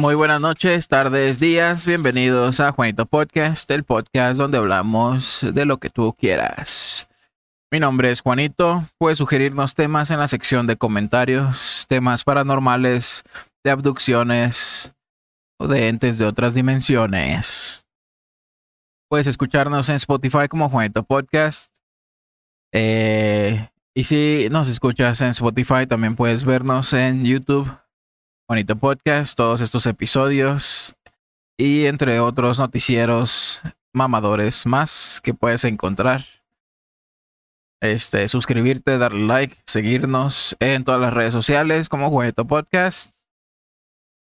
Muy buenas noches, tardes, días. Bienvenidos a Juanito Podcast, el podcast donde hablamos de lo que tú quieras. Mi nombre es Juanito. Puedes sugerirnos temas en la sección de comentarios, temas paranormales, de abducciones o de entes de otras dimensiones. Puedes escucharnos en Spotify como Juanito Podcast. Eh, y si nos escuchas en Spotify, también puedes vernos en YouTube Bonito Podcast, todos estos episodios y entre otros noticieros mamadores más que puedes encontrar. Este, suscribirte, darle like, seguirnos en todas las redes sociales como Jueguito Podcast.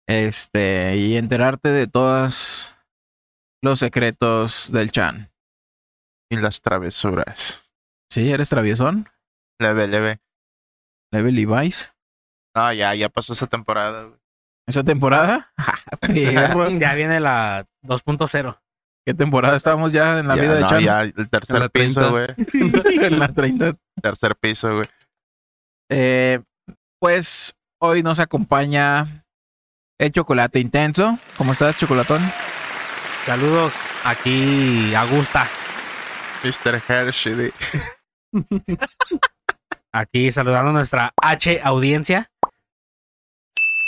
Este, y enterarte de todos los secretos del Chan. Y las travesuras. ¿Sí? ¿Eres traviesón? Leve, leve. ¿Leve Levi's? No, ya, ya pasó esa temporada, güey. ¿Esa temporada? Perro. Ya viene la 2.0. ¿Qué temporada estamos ya en la Ya, vida de no, Chan? ya el tercer piso, 30. güey. en la 30. Tercer piso, güey. Eh, pues hoy nos acompaña el chocolate intenso. ¿Cómo estás, chocolatón? Saludos aquí, Augusta. Mr. Hershey. Aquí saludando a nuestra H audiencia.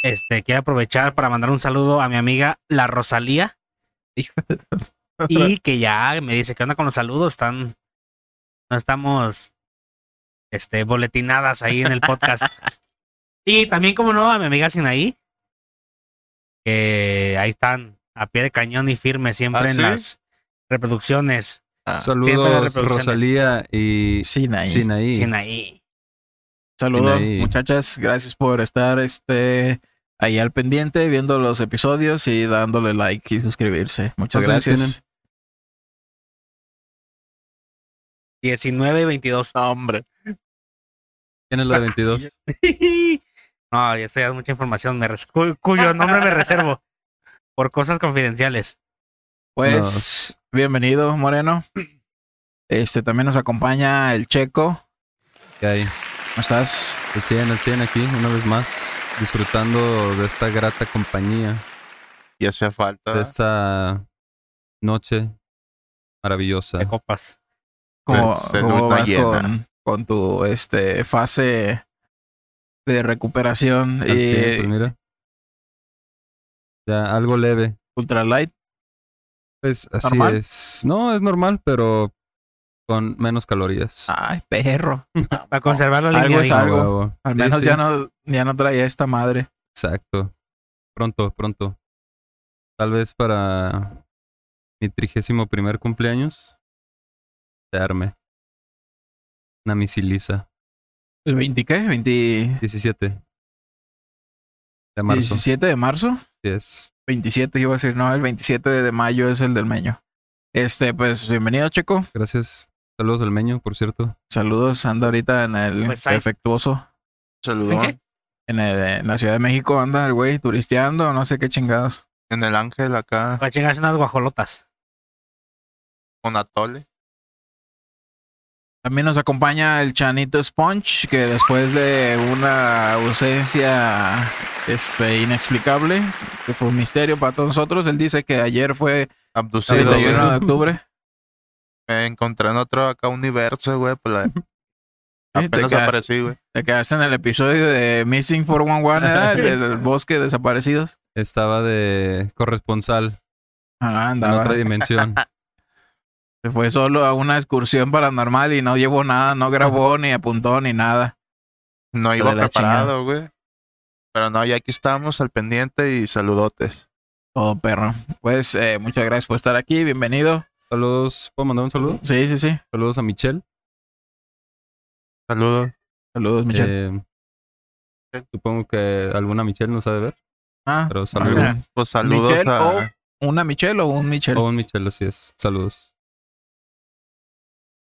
Este, quiero aprovechar para mandar un saludo a mi amiga La Rosalía. Y que ya me dice que onda con los saludos. Están. No estamos. Este, boletinadas ahí en el podcast. y también, como no, a mi amiga Sinaí. Que ahí están a pie de cañón y firme siempre ¿Ah, en sí? las reproducciones. Ah, Saludos, reproducciones. Rosalía y Sinaí. Sinaí. Sinaí. Saludos, muchachas. Gracias por estar este, ahí al pendiente, viendo los episodios y dándole like y suscribirse. Muchas ¿Cuántos años gracias. 19 y 22. no, hombre. ¿Quién es la de 22? no, eso ya es mucha información. Me res- cu- cuyo nombre me reservo. Por cosas confidenciales. Pues, bienvenido, Moreno. Este también nos acompaña el Checo. ¿Qué hay? ¿Cómo estás? El 100, el 100 aquí, una vez más, disfrutando de esta grata compañía, Y hacía falta. de esta noche maravillosa. De copas. ¿Cómo, Pues, en cómo luna vas con, con tu este, fase de recuperación 100, y pues mira. Ya, algo leve. ultralight? Pues así ¿Normal? es. No, es normal, pero con menos calorías. Ay, perro. Para conservar la Algo línea. es algo. Huevo. Al Sí, menos sí, ya no ya no traía esta madre. Exacto. Pronto, pronto. Tal vez para mi trigésimo primer cumpleaños. Se arme. Una misilisa. ¿El 20 qué? ¿20, 17 de marzo. 17 de marzo? Así es. 27 iba a decir, no, el 27 de mayo es el del meño. Este, pues bienvenido, Checo. Gracias. Saludos al meño, por cierto. Saludos, anda ahorita en el Pues ahí. defectuoso. Saludón. ¿En En, el- en la Ciudad de México anda el güey turisteando, no sé qué chingados. En el ángel acá, Para chingarse unas guajolotas. con Atole. También nos acompaña el Chanito Sponge, que después de una ausencia este, inexplicable, que fue un misterio para todos nosotros, él dice que ayer fue Abducido, el güey. 31 de octubre. Me encontré en otro acá universo, güey. Pues la- apenas aparecí, güey. te quedaste en el episodio de Missing 411, ¿verdad? El del bosque de desaparecidos. Estaba de corresponsal Ah, en andaba. otra dimensión. Se fue solo a una excursión paranormal y no llevó nada, no grabó ni apuntó ni nada. No iba preparado, güey. Pero no, ya aquí estamos al pendiente y saludotes. Todo perro. Pues eh, muchas gracias por estar aquí, bienvenido. Saludos. ¿Puedo mandar un saludo? Sí, sí, sí. Saludos a Michelle. Saludos. Saludos, Michelle. Eh, supongo que alguna Michelle nos ha de ver. ah, Pero saludos. Pues saludos Michelle a. o una Michelle o un Michelle. O un Michelle, así es. Saludos.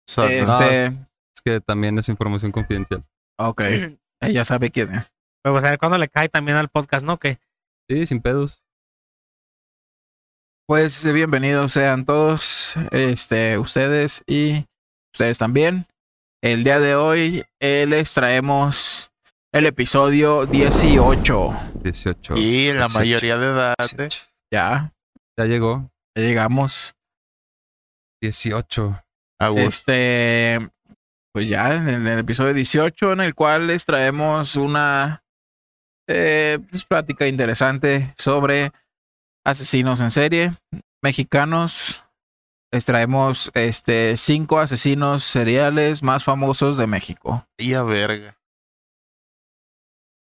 saludos. este, Es que también es información confidencial. ok. Ella sabe quién es. Pero pues a ver cuándo le cae también al podcast, ¿no? Que Sí, sin pedos. Pues eh, bienvenidos sean todos, este, ustedes y ustedes también. El día de hoy eh, les traemos el episodio 18. 18. Y la 18, mayoría de edad. ¿eh? 18. Ya, Ya llegó. ya llegamos. 18. A gusto. Este, pues ya en el episodio 18, en el cual les traemos una eh, pues, plática interesante sobre asesinos en serie mexicanos. Les traemos este cinco asesinos seriales más famosos de México. Y a verga.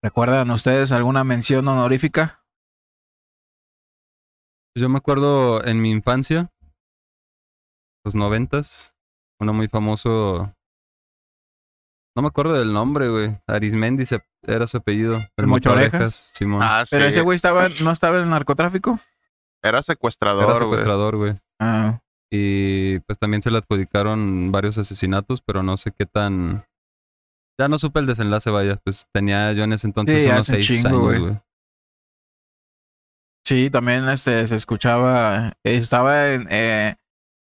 ¿Recuerdan ustedes alguna mención honorífica? Yo me acuerdo en mi infancia, los noventas, uno muy famoso. No me acuerdo del nombre, güey. Arismendi se- era su apellido. ¿El Mocho Orejas? Simón. Ah, Pero sí. ese güey estaba, no estaba en el narcotráfico. Era era secuestrador, güey. secuestrador, güey. Ah, Y pues también se le adjudicaron varios asesinatos, pero no sé qué tan. Ya no supe el desenlace, vaya. Pues tenía yo en ese entonces Sí, unos seis chingo, güey. años, güey. Sí, también este, se escuchaba, estaba en, eh,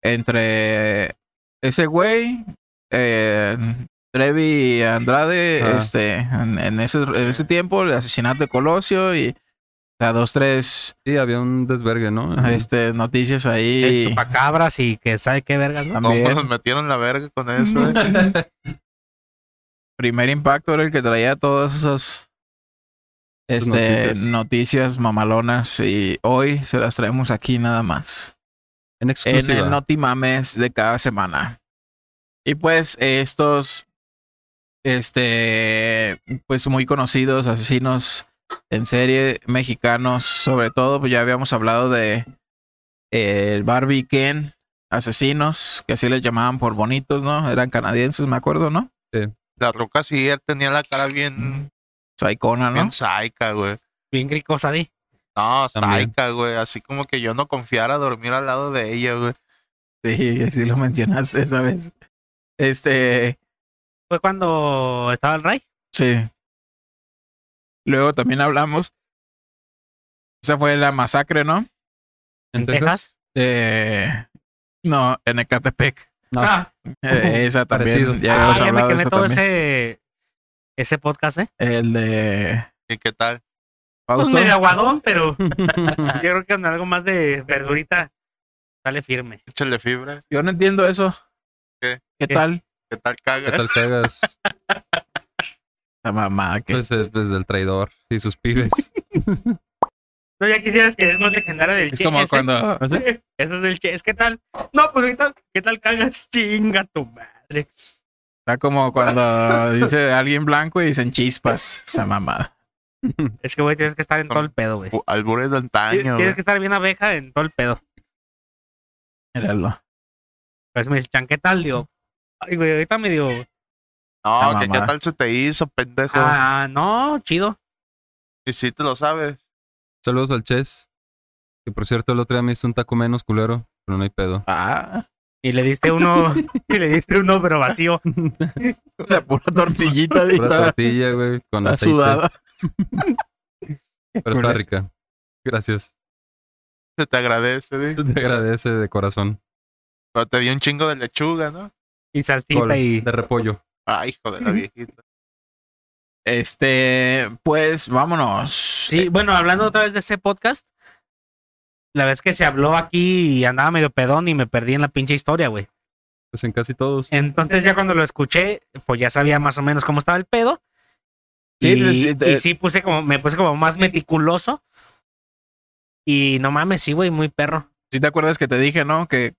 entre ese güey, eh, Trevi Andrade, Ah. este, en, en ese, en ese tiempo, el asesinato de Colosio y o sea, dos, tres Sí, había un desvergue, ¿no? este, noticias ahí. chupacabras y que sabe qué vergas, ¿no? ¿Cómo También. nos metieron la verga con eso? eh? Primer impacto era el que traía todas esas este, noticias. noticias. mamalonas y hoy se las traemos aquí nada más. En en exclusiva. el Notimames de cada semana. Y pues estos, este, pues muy conocidos asesinos en serie mexicanos, sobre todo, pues ya habíamos hablado de eh, el Barbie Ken asesinos, que así les llamaban por bonitos, ¿no? Eran canadienses, me acuerdo, ¿no? La roca sí él tenía la cara bien, Saicona, ¿no? bien saica, güey. Bien cricosa, di. No, saica, güey. Así como que yo no confiara dormir al lado de ella, güey. Sí, así lo mencionaste esa vez. Este, Fue cuando estaba el Ray. Sí. Luego también hablamos. Esa fue la masacre, ¿no? En Texas. De... No, en Ecatepec. No, Ah, Eh, esa también. Parecido. Ya ah, habíamos ya me quemé todo también. ese, ese podcast, ¿eh? El de ¿Y qué tal? Pues medio aguadón, pero yo creo que con algo más de verdurita sale firme. Échale fibra. Yo no entiendo eso. ¿Qué? ¿Qué ¿Qué? tal? ¿Qué tal ¿Qué cagas? tal cagas? La mamá que Pues, eh, pues del traidor y sus pibes. No, ya quisieras que es más legendaria del es Che. como ese. cuando ¿Ah, sí? Eso es del Che. Es que tal. No, pues ahorita, ¿qué tal cagas? Chinga tu madre. está como cuando dice alguien blanco y dicen chispas. Esa mamada. Es que, güey, tienes que estar en todo el pedo, güey. Bu- Albures de antaño, Tienes que estar bien abeja en todo el pedo. Míralo. Pues me dicen, ¿qué tal? Digo, ay, güey, ahorita me digo, No, La que qué tal se te hizo, pendejo. ah, no, chido. Y si te lo sabes. Saludos al Ches. Que por cierto, el otro día me hizo un taco menos culero, pero no hay pedo. Ah, Y le diste uno, y le diste uno, pero vacío. la pura tortillita de Pura tortilla, güey, con aceite. sudada. Pero está rica. Gracias. Se te agradece, güey. Te agradece de corazón. Pero te dio un chingo de lechuga, ¿no? Y salsita Col y. de repollo. Ay, hijo de la viejita. Este, pues vámonos. Sí, bueno, hablando otra vez de ese podcast, la vez que se habló aquí y andaba medio pedón y me perdí en la pinche historia, güey. Pues en casi todos. Entonces ya cuando lo escuché, pues ya sabía más o menos cómo estaba el pedo. Sí, y, sí, te- y sí puse como, me puse como más meticuloso. Y no mames, sí, güey, muy perro. Si te acuerdas que te dije, ¿no? Que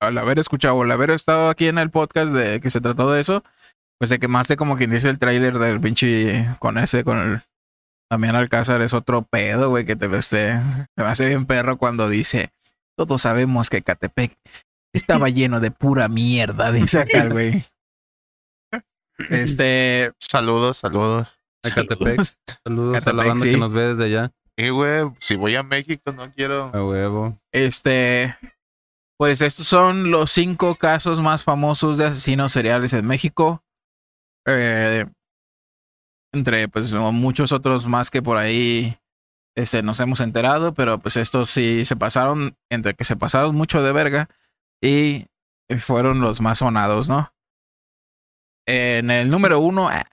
al haber escuchado o al haber estado aquí en el podcast de que se trató de eso, pues te quemaste como quien dice el tráiler del pinche con ese, con el Damián Alcázar es otro pedo, güey, que te lo esté. Me hace bien perro cuando dice, todos sabemos que Catepec estaba lleno de pura mierda, dice acá güey. Este. Saludos, saludos. A Catepec. Saludos a la Catepec, banda sí. que nos ve desde allá. Y, güey, si voy a México no quiero... A huevo. Este, pues estos son los cinco casos más famosos de asesinos seriales en México. Eh, entre pues muchos otros más que por ahí este, nos hemos enterado, pero pues estos sí se pasaron, entre que se pasaron mucho de verga y fueron los más sonados, ¿no? En el número uno, ah,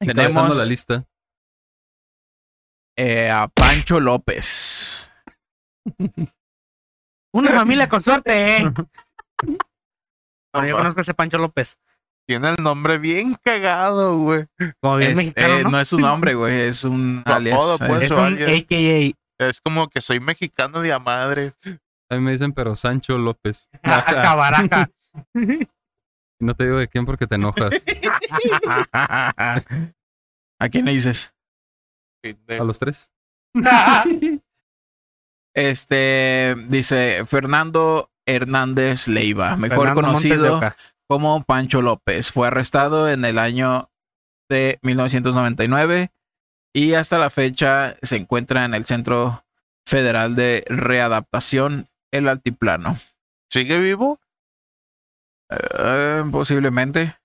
Tenemos- la lista. eh, a Pancho López. Una familia con suerte, ¿eh? Yo conozco a ese Pancho López. Tiene el nombre bien cagado, güey. Como bien Es- mexicano, eh, ¿no? no es un nombre, güey, es un alias. apodo, pues. es su un alias. AKA. Es como que soy mexicano de a madre. A mí me dicen, pero Sancho López. Cabaraja. Y no te digo de quién porque te enojas. ¿A quién le dices? A los tres. Este dice Fernando Hernández Leiva, mejor Fernando conocido como Pancho López. Fue arrestado en el año de 1999 y hasta la fecha se encuentra en el Centro Federal de Readaptación El Altiplano. ¿Sigue vivo? Eh, posiblemente.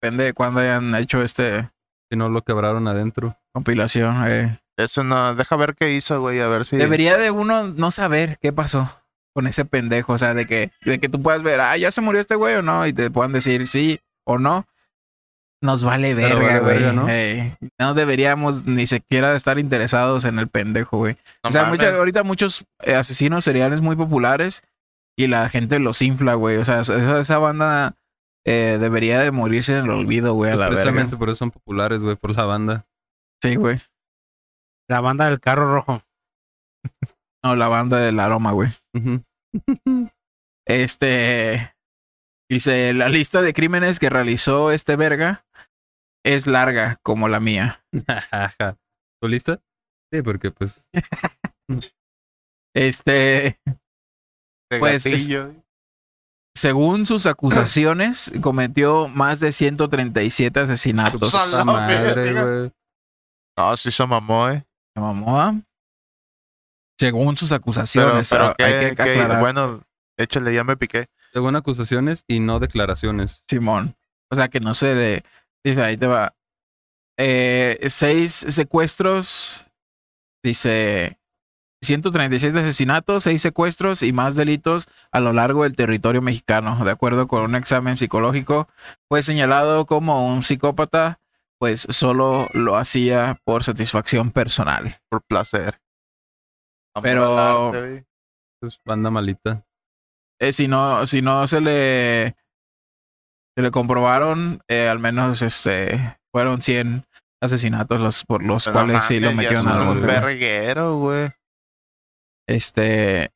Depende de cuándo hayan hecho este Si no lo quebraron adentro. compilación. eh. Eso no, deja ver qué hizo, güey, a ver si. Debería de uno no saber qué pasó con ese pendejo. O sea, de que, de que tú puedas ver, ah, ya se murió este güey o no, y te puedan decir sí o no. Nos vale verga, vale güey. verga, ¿no? No deberíamos ni siquiera estar interesados en el pendejo, güey. No o sea, mucha- ahorita muchos eh, asesinos seriales muy populares y la gente los infla, güey. O sea, esa, esa banda eh, debería de morirse en el olvido, güey, a Pues la verga. precisamente por eso son populares, güey, por la banda. Sí, güey. La banda del carro rojo. No, la banda del aroma, güey. Este. Dice: La lista de crímenes que realizó este verga es larga como la mía. ¿Tú lista? Sí, porque pues Este. De pues, es-. Según sus acusaciones, cometió más de 137 asesinatos. Pues, madre. No, sí se mamó, eh. ¿Se mamó, ah? Según sus acusaciones, pero ah, qué, hay que qué- aclarar, bueno, échale, ya me piqué. Según acusaciones y no declaraciones. Simón. O sea, que no se de. Dice, ahí te va. Eh, seis secuestros. Dice. 137 asesinatos, seis secuestros y más delitos a lo largo del territorio mexicano. De acuerdo con un examen psicológico, fue señalado como un psicópata, pues solo lo hacía por satisfacción personal. Por placer. Pero-. Pues banda malita. Eh, si no, si no se le, se le comprobaron, eh, al menos este fueron 100 asesinatos los por los Pero cuales sí lo metieron es al bote. verguero, güey. Este.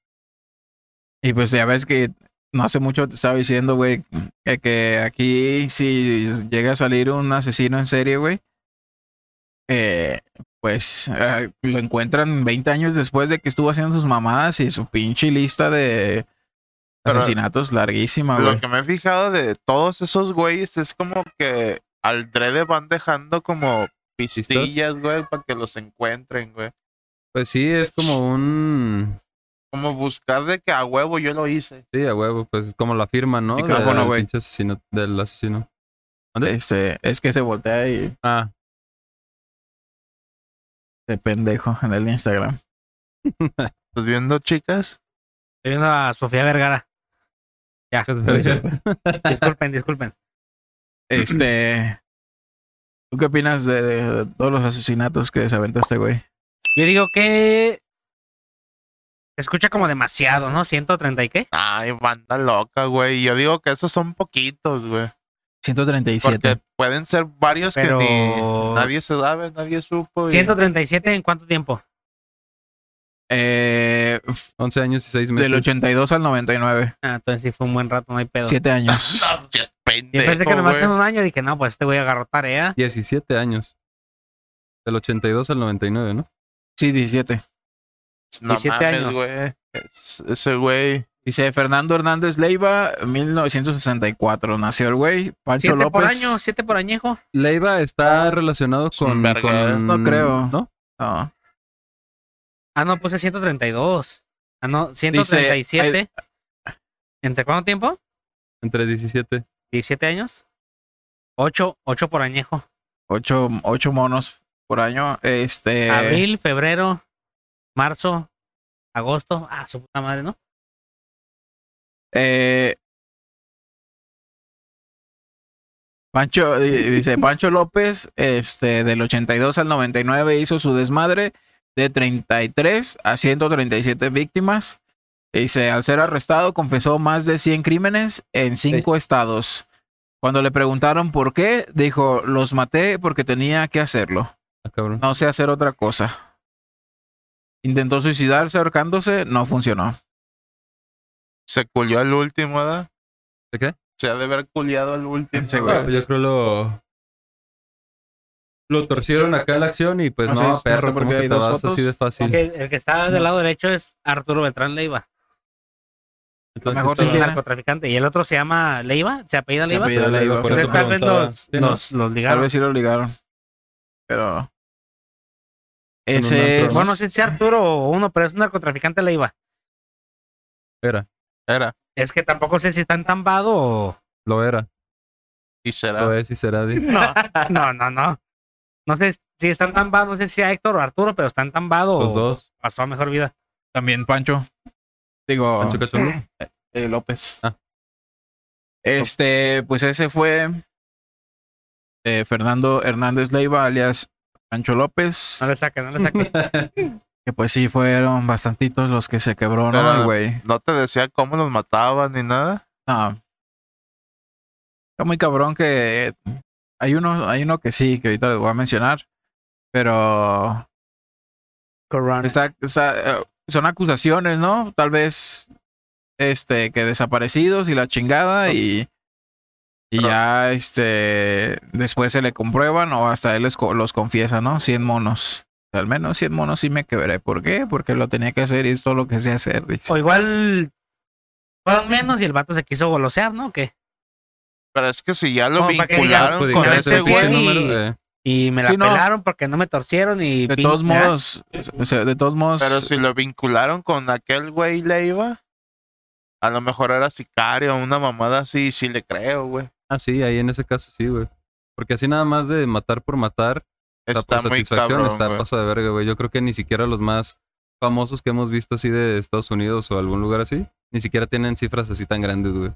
Y pues ya ves que no hace mucho te estaba diciendo, güey, que, que aquí si llega a salir un asesino en serie, güey, eh, pues eh, lo encuentran 20 años después de que estuvo haciendo sus mamadas y su pinche lista de Pero- asesinatos larguísima, güey. Lo que me he fijado de todos esos güeyes es como que al drede van dejando como pistillas, güey, para que los encuentren, güey. Pues sí, es como un. Como buscar de que a huevo yo lo hice. Sí, a huevo, pues como la firma, ¿no? Micrófono, Del güey. pinche asesino, del asesino. ¿Dónde? Este, es que se voltea y Ah, se pendejo en el Instagram. ¿Estás viendo, chicas? Estoy viendo a Sofía Vergara. Ya. disculpen, disculpen. Este. ¿Tú qué opinas de, de todos los asesinatos que se aventó este güey? Yo digo que. Se escucha como demasiado, ¿no? 130 y qué? Ay, banda loca, güey. Yo digo que esos son poquitos, güey. 137. Porque pueden ser varios Pero. que ni nadie se sabe, nadie supo. y- 137 en cuánto tiempo? Eh, 11 años y 6 meses. del 82 al 99. Ah, entonces sí fue un buen rato, no hay pedo. Siete años. No, Y pensé que pendejo, nomás en un año dije, no, pues este voy a agarrar tarea. 17 años. Del 82 al 99, ¿no? Sí, 17. No 17 mames, años. güey. Es- ese güey. Dice Fernando Hernández Leiva, 1964. Nació el güey. Pancho Siete López. por año, siete por añejo. Leiva está relacionado Es un con, con- No creo. ¿No? No. Ah, no, puse 132. Ah, no, 137. ¿Entre cuánto tiempo? Entre 17. 17 años. 8, 8 por añejo. Ocho, ocho monos por año. Este. Abril, febrero, marzo, agosto. Ah, su puta madre, ¿no? Eh, Pancho, di- dice Pancho López, este, del 82 al 99 hizo su desmadre de 33 a 137 víctimas. Dice, al ser arrestado confesó más de 100 crímenes en cinco estados. Cuando le preguntaron por qué, dijo, los maté porque tenía que hacerlo. Ah. No sé hacer otra cosa. Intentó suicidarse ahorcándose, no funcionó. Se culió al último, ¿verdad? ¿De qué? Se ha de haber culiado al último. Sí, Ah, güey. yo creo lo. Lo torcieron acá en la acción y pues No no, sé, no sé perro, por como qué que hay te dos vas fotos. así de fácil. El que está del lado derecho es Arturo Beltrán Leiva. Entonces, mejor Es un sí tiene. narcotraficante. Y el otro se llama Leiva, se apellida Se Leiva. apellida Leiva, tal vez preguntaba. los, Sí, ¿no? los, los Tal ligaron. vez sí lo ligaron. Pero. Ese es. ¿no? Bueno, no sé si es Arturo o uno, pero es un narcotraficante Leiva. Era, Era. Es que tampoco sé si está entambado o. lo era. Y será. Lo es y será. No, no, no, no. No sé si está entambado, no sé si sea Héctor o Arturo, pero está entambado Los o dos. pasó a mejor vida. También Pancho. Digo. Pancho Cachondo. eh, López. Ah. Este, pues ese fue eh, Fernando Hernández Leiva, alias Pancho López. No le saque, no le saque. Que pues sí fueron bastantitos los que se quebró, ¿no? Pero- güey. No te decía cómo los mataban ni nada. No. Está muy cabrón que hay uno, hay uno que sí, que ahorita les voy a mencionar. Pero Corona. está, está, eh, son acusaciones, ¿no? Tal vez este que desaparecidos y la chingada y y Pero- ya este después se le comprueban o hasta él les los confiesa, ¿no? 100 monos. Al menos 100 monos sí me quebré. ¿Por qué? Porque lo tenía que hacer y es todo lo que sé hacer. dice. O igual fueron menos y el vato se quiso golosear, ¿no? ¿Qué? Pero es que si ya lo vincularon Pues con ese "Este güey. Y me la Sí, no. pelaron porque no me torcieron y De pin- todos modos, o sea, de todos modos, Pero si lo vincularon con aquel güey Leiva, a lo mejor era sicario, una mamada así, sí le creo, güey. Ah, sí, ahí en ese caso sí, güey. Porque así nada más de matar por matar, está, Está por muy satisfacción, cabrón, está güey. paso de verga, güey. Yo creo que ni siquiera los más famosos que hemos visto así de Estados Unidos o algún lugar así, ni siquiera tienen cifras así tan grandes, güey.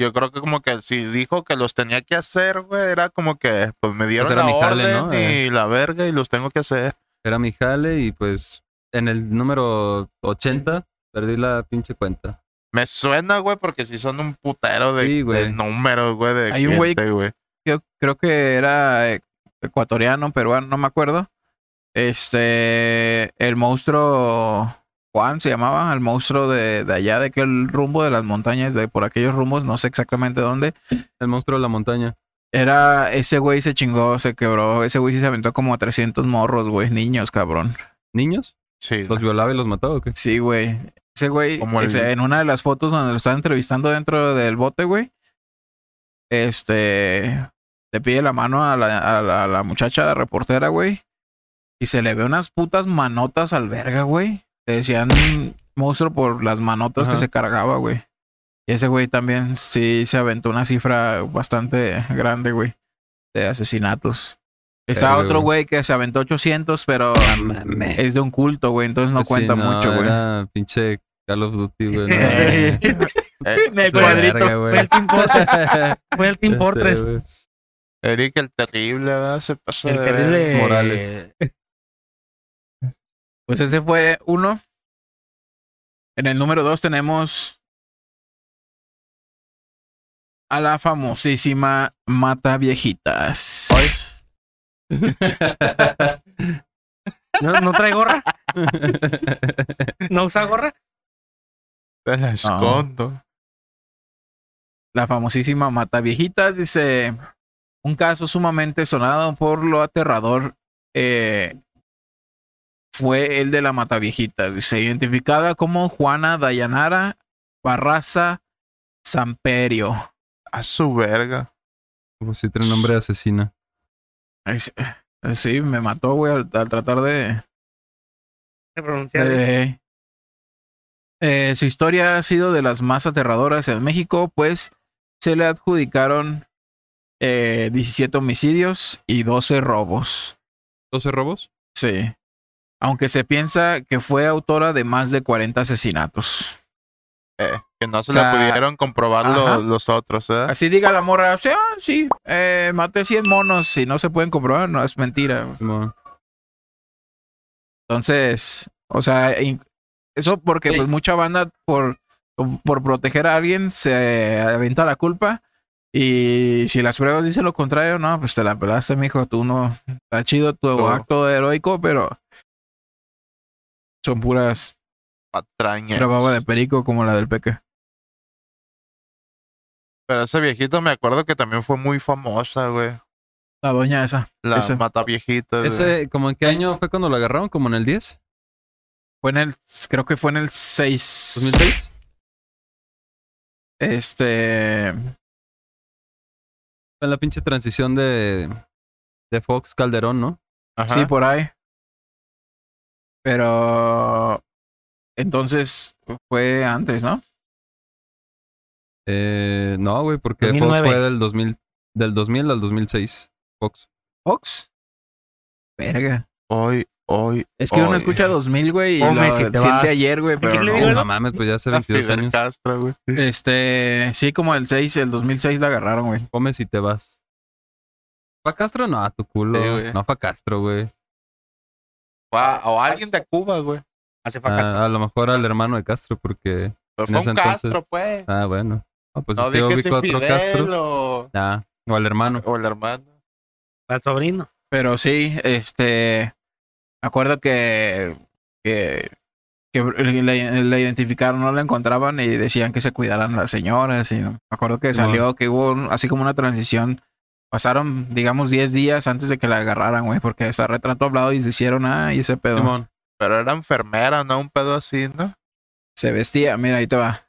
Yo creo que como que si dijo que los tenía que hacer, güey, era como que pues me dieron era la jale, orden ¿no? y la verga y los tengo que hacer. Era mi jale y pues en el número 80 perdí la pinche cuenta. Me suena, güey, porque si son un putero de, Sí, números, güey, de Hay un güey- yo creo que era ecuatoriano, peruano, no me acuerdo. Este, el monstruo Juan se llamaba, el monstruo de, de allá, de aquel rumbo de las montañas, de por aquellos rumbos, no sé exactamente dónde. El monstruo de la montaña. Era, ese güey se chingó, se quebró, ese güey sí se aventó como a 300 morros, güey, niños, cabrón. ¿Niños? Sí. ¿Los violaba y los mataba o qué? Sí, güey. Ese güey, Como el- ese- en una de las fotos donde lo están entrevistando dentro del bote, güey, este, le pide la mano a la, a la, a la muchacha, a la reportera, güey, y se le ve unas putas manotas al verga, güey. Le decían monstruo por las manotas que se cargaba, güey. Y ese güey también sí se aventó una cifra bastante grande, güey, de asesinatos. Está otro güey. que se aventó 800, pero es de un culto, güey, entonces no Pues sí, cuenta mucho, güey. Pinche Call of Duty, güey. no, en el de cuadrito. Fue el Team Fortress. Fue el Team Fortress. Eric el terrible, ¿verdad? Se pasa El de terrible Morales. Pues ese fue uno. En el número dos tenemos a la famosísima Mata Viejitas. ¿No, ¿No trae gorra? ¿No usa gorra? Te la escondo. La famosísima Mata Viejitas dice un caso sumamente sonado por lo aterrador eh, fue el de la Mata Viejitas. Dice identificada como Juana Dayanara Barraza Samperio. A su verga. Pues sí, tiene nombre de asesina. Sí, eh, Sí, me mató, güey, al, al tratar de, Se pronuncia. Eh, eh, su historia ha sido de las más aterradoras en México, pues se le adjudicaron eh, 17 homicidios y 12 robos. ¿12 robos? Sí. Aunque se piensa que fue autora de más de 40 asesinatos. Eh, que no se O sea, le pudieron comprobar lo- ajá. los otros, ¿eh? Así diga la morra, sí, ah, sí, eh, maté 100 monos y no se pueden comprobar, no es mentira. Entonces, o sea, eso porque Sí. pues mucha banda por, por proteger a alguien se avienta la culpa. Y si las pruebas dicen lo contrario, no, pues te la pelaste, mijo. Tú no. Está chido tu No. acto heroico, pero son puras Patrañas. pura baba de perico como la del peque. Pero ese viejito me acuerdo que también fue muy famosa, güey. La doña esa. La Ese. mata viejita. güey. Ese, ¿como en qué año fue cuando lo agarraron? ¿Como en el 10? Fue en el. Creo que fue en el 6. ¿2006? Este. Fue en la pinche transición de, de Fox Calderón, ¿no? Ajá. Sí, por ahí. Pero. Entonces fue antes, ¿no? Eh, no, güey, porque 2009. Fox fue del 2000, del 2000 al 2006. Fox. Fox. Verga. Hoy, hoy. Es que uno hoy. escucha 2000, güey, y Come lo si te siente vas. ayer, güey, pero le no. digo No, mames, pues ya hace A 22 Fidel años. Castro, güey. Este, sí, como el 6, el 2006 la agarraron, güey. Comes y te vas. ¿Fue a Castro? No, a tu culo. Sí, güey. no fue a Castro, güey. O a- O alguien de Cuba, güey. Hace facas. Ah, a lo mejor al hermano de Castro, porque. Pero En fue ese un entonces- Castro, pues. Ah, bueno. Ah, pues no yo ubico a otro Fidel Castro. o, Ah, o al hermano. o el hermano. Al sobrino. Pero sí, este. Me acuerdo que. que. que le, le identificaron, no la encontraban y decían que se cuidaran las señoras. Y me acuerdo que salió, que hubo un- así como una transición. Pasaron, digamos, 10 días antes de que la agarraran, güey, porque ese retrato hablado y se hicieron, ah, y ese pedo. Simón. Pero era enfermera, ¿no? Un pedo así, ¿no? Se vestía, mira, ahí te va.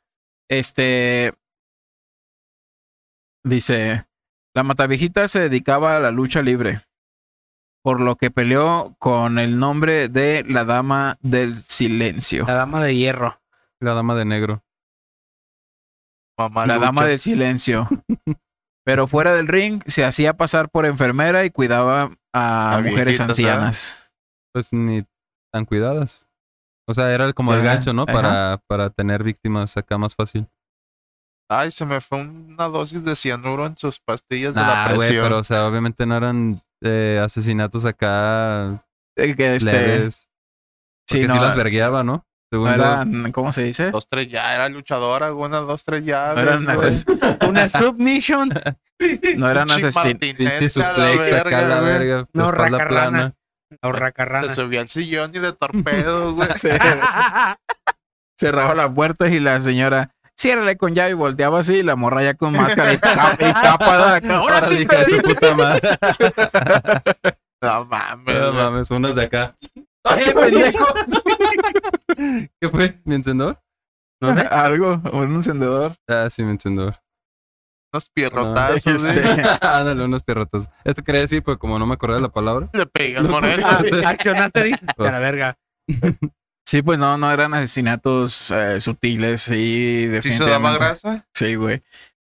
Este. Dice: La mataviejita se dedicaba a la lucha libre, por lo que peleó con el nombre de la Dama del Silencio. La dama de hierro. La dama de negro. Mamá La lucha. Dama del Silencio. Pero fuera del ring se hacía pasar por enfermera y cuidaba a, A mujeres viejitas, ancianas. Pues ni tan cuidadas. O sea, era como el gancho, ¿no? ajá. Para, para tener víctimas acá más fácil. Ay, se me fue una dosis de cianuro en sus pastillas de la Nah, presión. pero o sea, obviamente no eran eh, asesinatos acá Eh, que este, leves. sí, no, sí las vergueaba, ¿no? Según no yo. eran, ¿cómo se dice? Dos, tres ya, era luchadora, una, dos, tres ya. No eran, Una submission. no eran asesinos. Suplex acá la verga. No, racarrana. plana. Se subió al sillón y de torpedo, güey. Se- cerraba las puertas y la señora, ciérrale con llave y volteaba así, y la morra ya con máscara y capa, y capa de- Ahora Ahora sí, su puta madre. No mames. No mames, unas de acá. Oye, pendejo. ¿Qué fue? ¿Mi encendedor? Algo, un encendedor. Ah, sí, mi encendedor. Unos pierrotazos, Este, güey. Ándale, unos pierrotas. Esto quería decir, pero como no me acordé de la palabra. Le Lo moreno. Ah. Accionaste, di. Pues. A la verga. Sí, pues no, no eran asesinatos eh, sutiles, sí, ¿Sí se daba definitivamente. grasa? Sí, güey.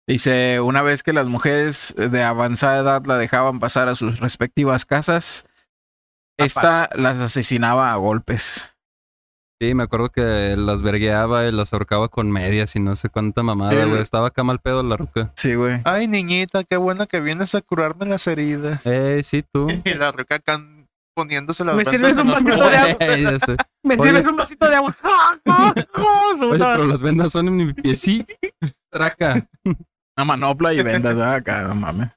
Dice, una vez que las mujeres de avanzada edad la dejaban pasar a sus respectivas casas, esta las asesinaba a golpes. Sí, me acuerdo que las vergueaba y las ahorcaba con medias y no sé cuánta mamada, güey. Estaba acá mal pedo la ruca. Sí, güey. Ay, niñita, qué bueno que vienes a curarme las heridas. Eh, sí, tú. Y la ruca acá poniéndose las ¿Me sirves un vasito de agua? ¿Me sirves un vasito de agua? Oye, pero las vendas son en mi piecito. Traca. Una manopla y vendas. Acá, no mames.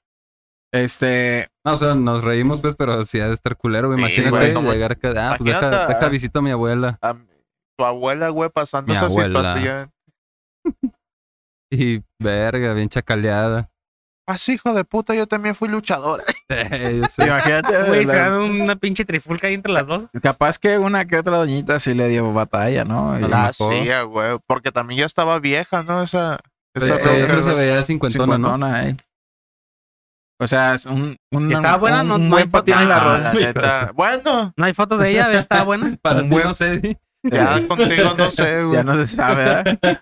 Este, No, o sea, nos reímos, pues, pero sí ha de estar culero, güey. Sí, Imagínate güey, no, llegar acá. Ah, pues deja, deja visito a mi abuela. A tu abuela, güey, pasando Mi esa abuela. situación. Y verga, bien chacaleada. Así, hijo de puta, yo también fui luchadora. Yo sé. imagínate, Güey, se la- dan una pinche trifulca ahí entre las dos. capaz que una que otra doñita sí le dio batalla, ¿no? Y- A lo Ah, mejor. ah, güey. Porque también ya estaba vieja, ¿no? Esa. esa Sí, pero se veía cincuentona, ¿no? cincuentona, eh. O sea, es un, un, ¿Estaba buena? un, No- un no hay patín en la Ah, la neta. Bueno, No hay fotos de ella, estaba buena. Para Un ti buen- no sé. Ya contigo no sé, güey. Ya no se sabe, ¿verdad?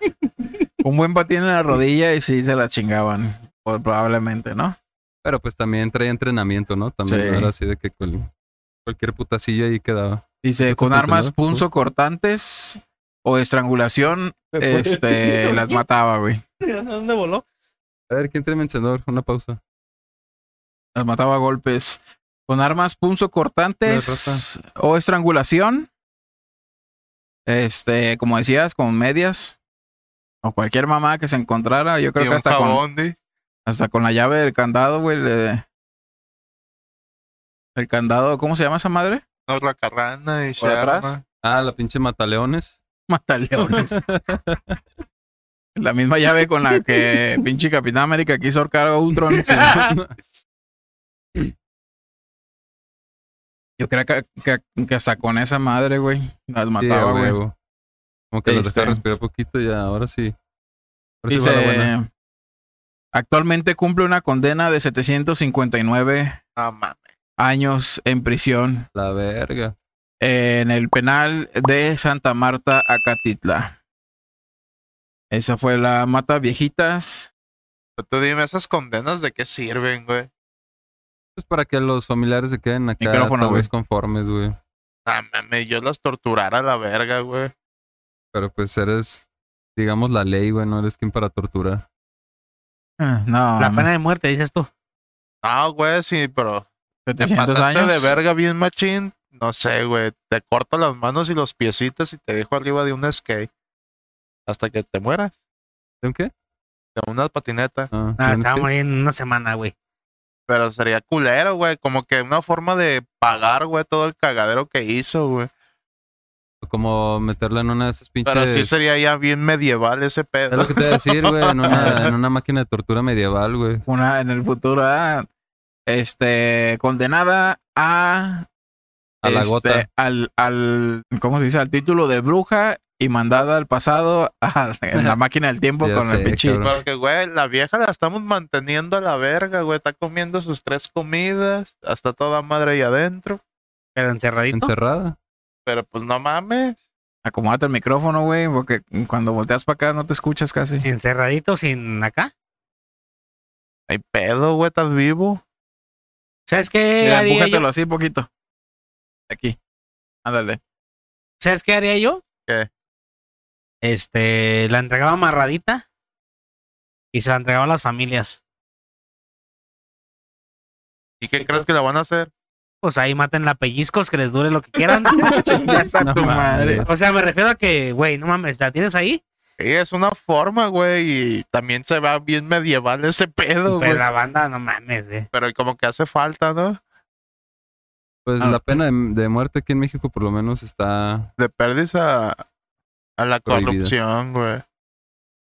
un buen patín en la rodilla y sí se la chingaban. Probablemente, ¿no? Pero pues también traía entrenamiento, ¿no? También Sí. no era así de que cual- cualquier putacillo ahí quedaba. Dice, ¿Este con armas entendedor? punzocortantes o estrangulación, este, las mataba, güey. ¿Dónde voló? A ver, ¿quién trae mi encendedor? Una pausa. Las mataba a golpes. Con armas punzocortantes o estrangulación. Este, como decías, con medias. O cualquier mamá que se encontrara. Yo creo Y que hasta con, hasta con la llave del candado, güey. le- El candado, ¿cómo se llama esa madre? Una racarrana y se ¿Por atrás? arma. Ah, la pinche mataleones. Mataleones. la misma llave con la que pinche Capitán América quiso ahorcar a Ultron. Yo creo que, que, que hasta con esa madre, güey, las mataba, güey. Como que los Este. dejaba respirar poquito y ya, ahora sí. Ahora sí va la buena. Actualmente cumple una condena de 759 No mames. años en prisión La verga. en el penal de Santa Marta, Acatitla. Esa fue la mata viejitas. Pero Tú dime, ¿esas condenas de qué sirven, güey? Pues para que los familiares se queden acá Micrófono, tal güey. conformes, güey. Ah, yo las torturara a la verga, güey. Pero pues eres, digamos, la ley, güey. No eres quien para torturar. Ah, No, La pena de muerte, dices tú. No, güey, sí, pero te 700 pasaste años. de verga bien machín. No sé, güey. Te corto las manos y los piecitos y te dejo arriba de un skate. Hasta que te mueras. ¿De un qué? De una patineta. Ah, Ah, ¿de un se va a skate? morir en una semana, güey. Pero sería culero, güey. Como que una forma de pagar, güey, todo el cagadero que hizo, güey. Como meterla en una de esas pinches. Pero sí sería ya bien medieval ese Es pedo. lo que te iba a decir, güey. En una, en una máquina de tortura medieval, güey. Una en el futuro, ah, este, condenada a. A la este, gota. Al, al, ¿cómo se dice? Al título de bruja y mandada al pasado a, en la máquina del tiempo con el sé, pinche. Porque, güey, la vieja la estamos manteniendo a la verga, güey. Está comiendo sus tres comidas. Hasta toda madre ahí adentro. Pero encerradito. Encerrada. Pero pues no mames. Acomódate el micrófono, güey, porque cuando volteas para acá no te escuchas casi. encerradito sin acá. Hay pedo, güey, estás vivo. ¿Sabes qué Mira, yo? empújatelo así poquito. Aquí. Ándale. ¿Sabes qué haría yo? ¿Qué? Este, la entregaba amarradita y se la entregaba a las familias. ¿Y qué crees que la van a hacer? Pues ahí maten la pellizcos, que les dure lo que quieran. No tu madre. o sea, me refiero a que, güey, no mames, ¿la tienes ahí? Sí, es una forma, güey. Y también se va bien medieval ese pedo, Pero güey. la banda, no mames, güey. Pero como que hace falta, ¿no? Pues Ah. la pena de, de muerte aquí en México, por lo menos, está. De perdis a, a la Prohibida. corrupción, güey.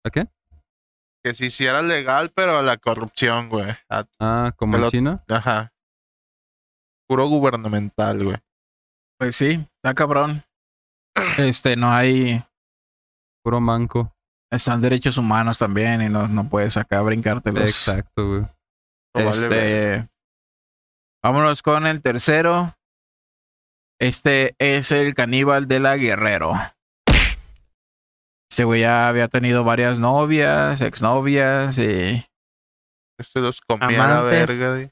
¿A qué? Que se hiciera legal, pero a la corrupción, güey. A- Ah, como en Pero- China. Ajá. Puro gubernamental, güey. Pues sí, está cabrón. Este, no hay. Puro manco. Están derechos humanos también y no, no puedes acá brincártelos. Exacto, güey. Este, vámonos con el tercero. Este es el caníbal de la Guerrero. Este güey ya había tenido varias novias, exnovias y Este los comía a la verga, güey.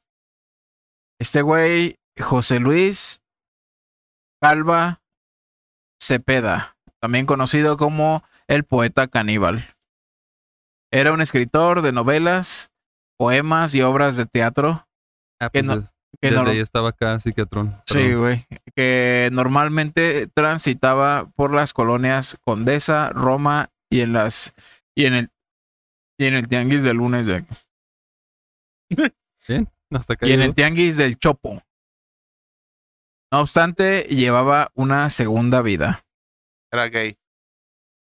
este güey, José Luis Calva Cepeda, también conocido como el poeta caníbal. Era un escritor de novelas, poemas y obras de teatro. Ah, Que pues no- es- que desde no- ahí estaba acá, psiquiatrón. Sí, güey. Que normalmente transitaba por las colonias Condesa, Roma y en las y en el y en el tianguis del lunes de Hasta acá y en el tianguis del Chopo. No obstante, llevaba una segunda vida. Era gay.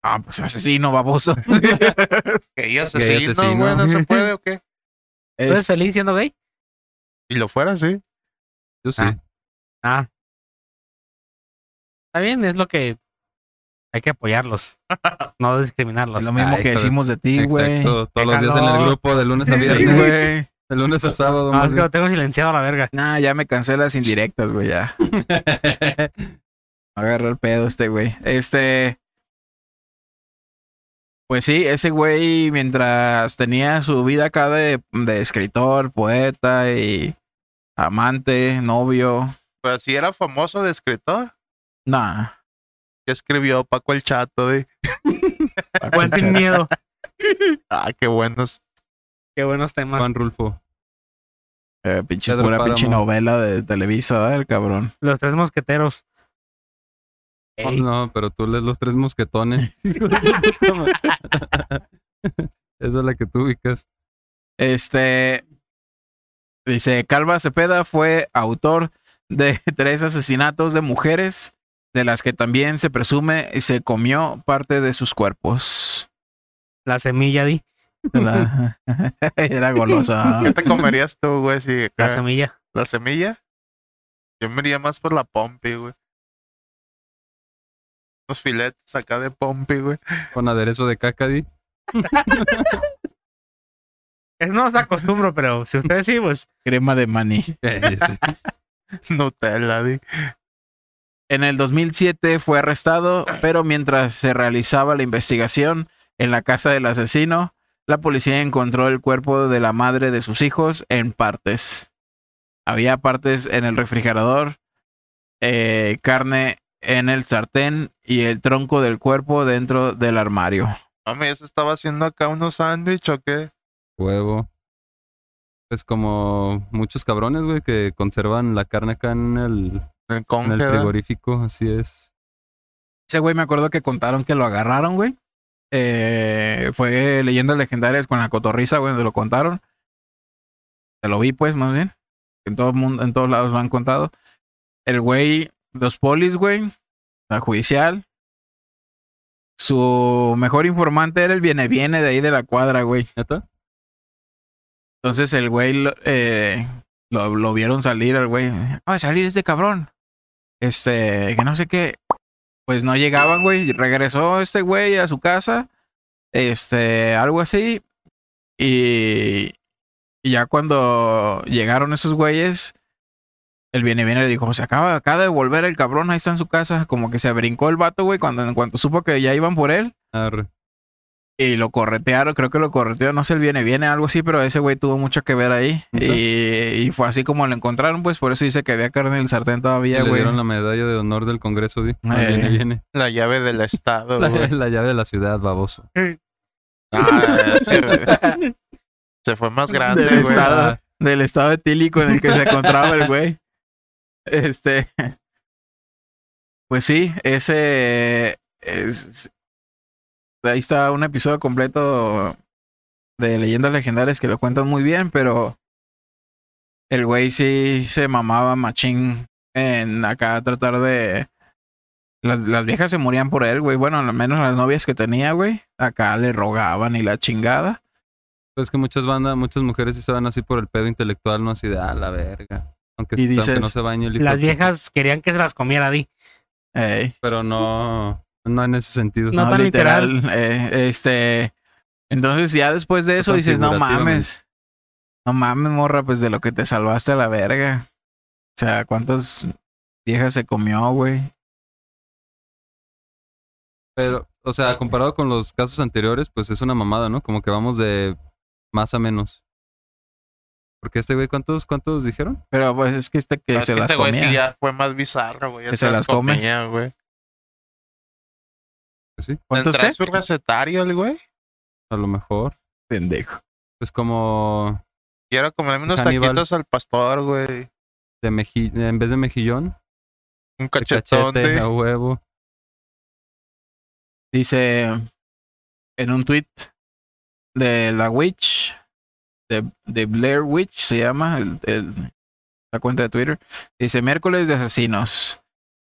Ah, pues asesino, baboso. Gay asesino, asesino. güey. ¿No se puede o qué? ¿Tú eres Es- feliz siendo gay? Si lo fuera, sí. Yo sí. Ah. Ah. Está bien, es lo que hay que apoyarlos. no discriminarlos. es lo mismo Ay, que decimos de ti, güey. Todos los días en el grupo, de lunes a Sí, viernes. güey. de lunes a sábado. No, más es que lo tengo silenciado a la verga. Nah, ya me cansé las indirectas, güey, ya. bien. Agarra el pedo este güey. Este. Pues sí, ese güey, mientras tenía su vida acá de, de escritor, poeta y amante, novio. Pero si era famoso de escritor. Nah. Que escribió Paco el Chato, güey. Juan sin miedo. Ah, qué buenos. Qué buenos temas. Juan Rulfo. Eh, pinche pura pinche novela de Televisa, ¿verdad? El cabrón. Los tres mosqueteros. Oh, no, pero tú lees los tres mosquetones. Esa es la que tú ubicas. Este. Dice: Calva Cepeda fue autor de tres asesinatos de mujeres, de las que también se presume se comió parte de sus cuerpos. La semilla, di. La- Era golosa. ¿Qué te comerías tú, güey? Si La semilla. ¿La semilla? Yo me iría más por la pompi, güey. Unos filetes acá de pompi, güey. Con aderezo de caca, di. Es- No se acostumbro, pero si ustedes sí, pues. Crema de maní. Eh, sí. Nutella, di. En el 2007 fue arrestado, pero mientras se realizaba la investigación en la casa del asesino, la policía encontró el cuerpo de la madre de sus hijos en partes. Había partes en el refrigerador, eh, carne en el sartén y el tronco del cuerpo dentro del armario. Mami, ¿eso estaba haciendo acá unos sándwiches o qué? Huevo. Pues como muchos cabrones, güey, que conservan la carne acá en el, En el en el congela. frigorífico, así es. Ese güey me acuerdo que contaron que lo agarraron, güey. Eh, fue leyendas legendarias con la cotorriza, güey, donde lo contaron. Te lo vi, pues, más bien. En todo mundo, en todos lados lo han contado. El güey, los polis, güey, la judicial. Su mejor informante era el viene viene de ahí de la cuadra, güey. ¿Neta? Entonces el güey lo, eh, lo, lo vieron salir al güey. De salir este cabrón. Este, que no sé qué. Pues no llegaban, güey. Regresó este güey a su casa. Este, algo así. Y, y ya cuando llegaron esos güeyes, el viene viene le dijo, se acaba, acaba de volver el cabrón, ahí está en su casa. Como que se brincó el vato, güey, cuando en cuanto supo que ya iban por él. Arre. Y lo corretearon, creo que lo corretearon, no sé el viene, viene, algo así, pero ese güey tuvo mucho que ver ahí. Y, y fue así como lo encontraron, pues por eso dice que había carne en el sartén todavía, le güey. dieron la medalla de honor del Congreso, di. Eh. Viene, viene. La llave del estado, La, güey. la llave de la ciudad, baboso. Ah, se, se fue más grande, Del güey. estado, del estado etílico en el que se encontraba el güey. Este. Pues sí, ese. Es, ahí está un episodio completo de leyendas legendarias que lo cuentan muy bien, pero. El güey sí se mamaba machín en acá tratar de. Las, las viejas se morían por él, güey. Bueno, al menos las novias que tenía, güey. Acá le rogaban y la chingada. Pues que muchas bandas, muchas mujeres van así por el pedo intelectual, no así de, ah, la verga. Aunque, Y aunque dices, no se bañe el Las viejas querían que se las comiera, di. Ey. Pero no, no en ese sentido. No tan literal. eh, este. Entonces, ya después de eso dices, no mames. No mames, morra, pues de lo que te salvaste a la verga. O sea, ¿cuántas viejas se comió, güey? Pero, o sea, comparado con los casos anteriores, pues es una mamada, ¿no? Como que vamos de más a menos. Porque este güey, ¿cuántos, cuántos dijeron? Pero pues es que este que Pero es se que las este güey comía. sí ya fue más bizarro, güey. ya Que se las come. comía, güey. Pues sí, ¿Cuántos ¿Tendrá qué? su recetario el güey? a lo mejor. Pendejo. Pues como Quiero comerme unos Hannibal. taquitos al pastor, güey. de meji en vez de mejillón, Un de cachetón cachete de... a huevo. Dice en un tweet de la Witch, de, Blair Witch se llama el- la cuenta de Twitter. Dice miércoles de asesinos.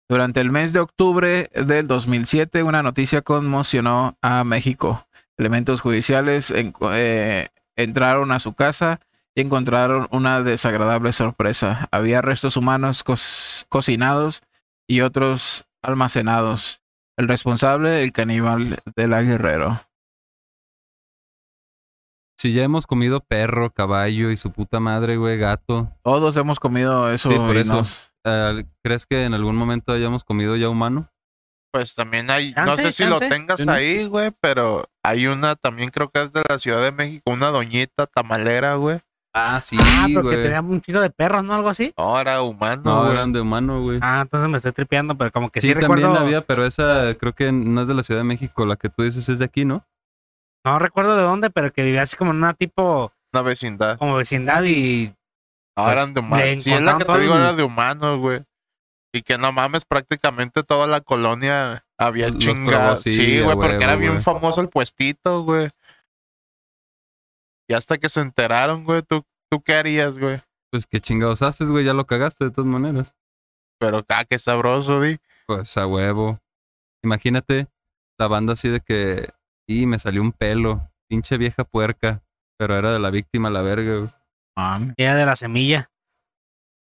Durante el mes de octubre del 2007, una noticia conmocionó a México. Elementos judiciales eh, entraron a su casa y encontraron una desagradable sorpresa. Había restos humanos co- cocinados y otros almacenados. El responsable, el caníbal de la Guerrero. Si ya hemos comido perro, caballo y su puta madre, güey, gato. Todos hemos comido eso. Sí, por eso. nos- eh, ¿Crees que en algún momento hayamos comido ya humano? Pues también hay, no sé si lo tengas ahí, güey, pero hay una también creo que es de la Ciudad de México, una doñita tamalera, güey. Ah, sí, ah, pero que tenía un chico de perros, ¿no? Algo así. No, era humano, No, güey. eran de humano, güey. Ah, entonces me estoy tripeando, pero como que sí, sí, también recuerdo. había, pero esa creo que no es de la Ciudad de México. La que tú dices es de aquí, ¿no? No recuerdo de dónde, pero que vivía así como en una tipo, Una vecindad. como vecindad y No, Pues, eran de humanos. Sí, es la que te digo, el- era de humanos, güey. Y que no mames, prácticamente toda la colonia había Los chingado. sí, güey, porque era bien famoso el puestito, güey. Y hasta que se enteraron, güey, ¿tú, tú qué harías, güey? Pues qué chingados haces, güey, ya lo cagaste de todas maneras. Pero, ah, qué sabroso, di. Pues a huevo. Imagínate la banda así de que, y me salió un pelo, pinche vieja puerca, pero era de la víctima la verga, güey. Mami. Día de la semilla.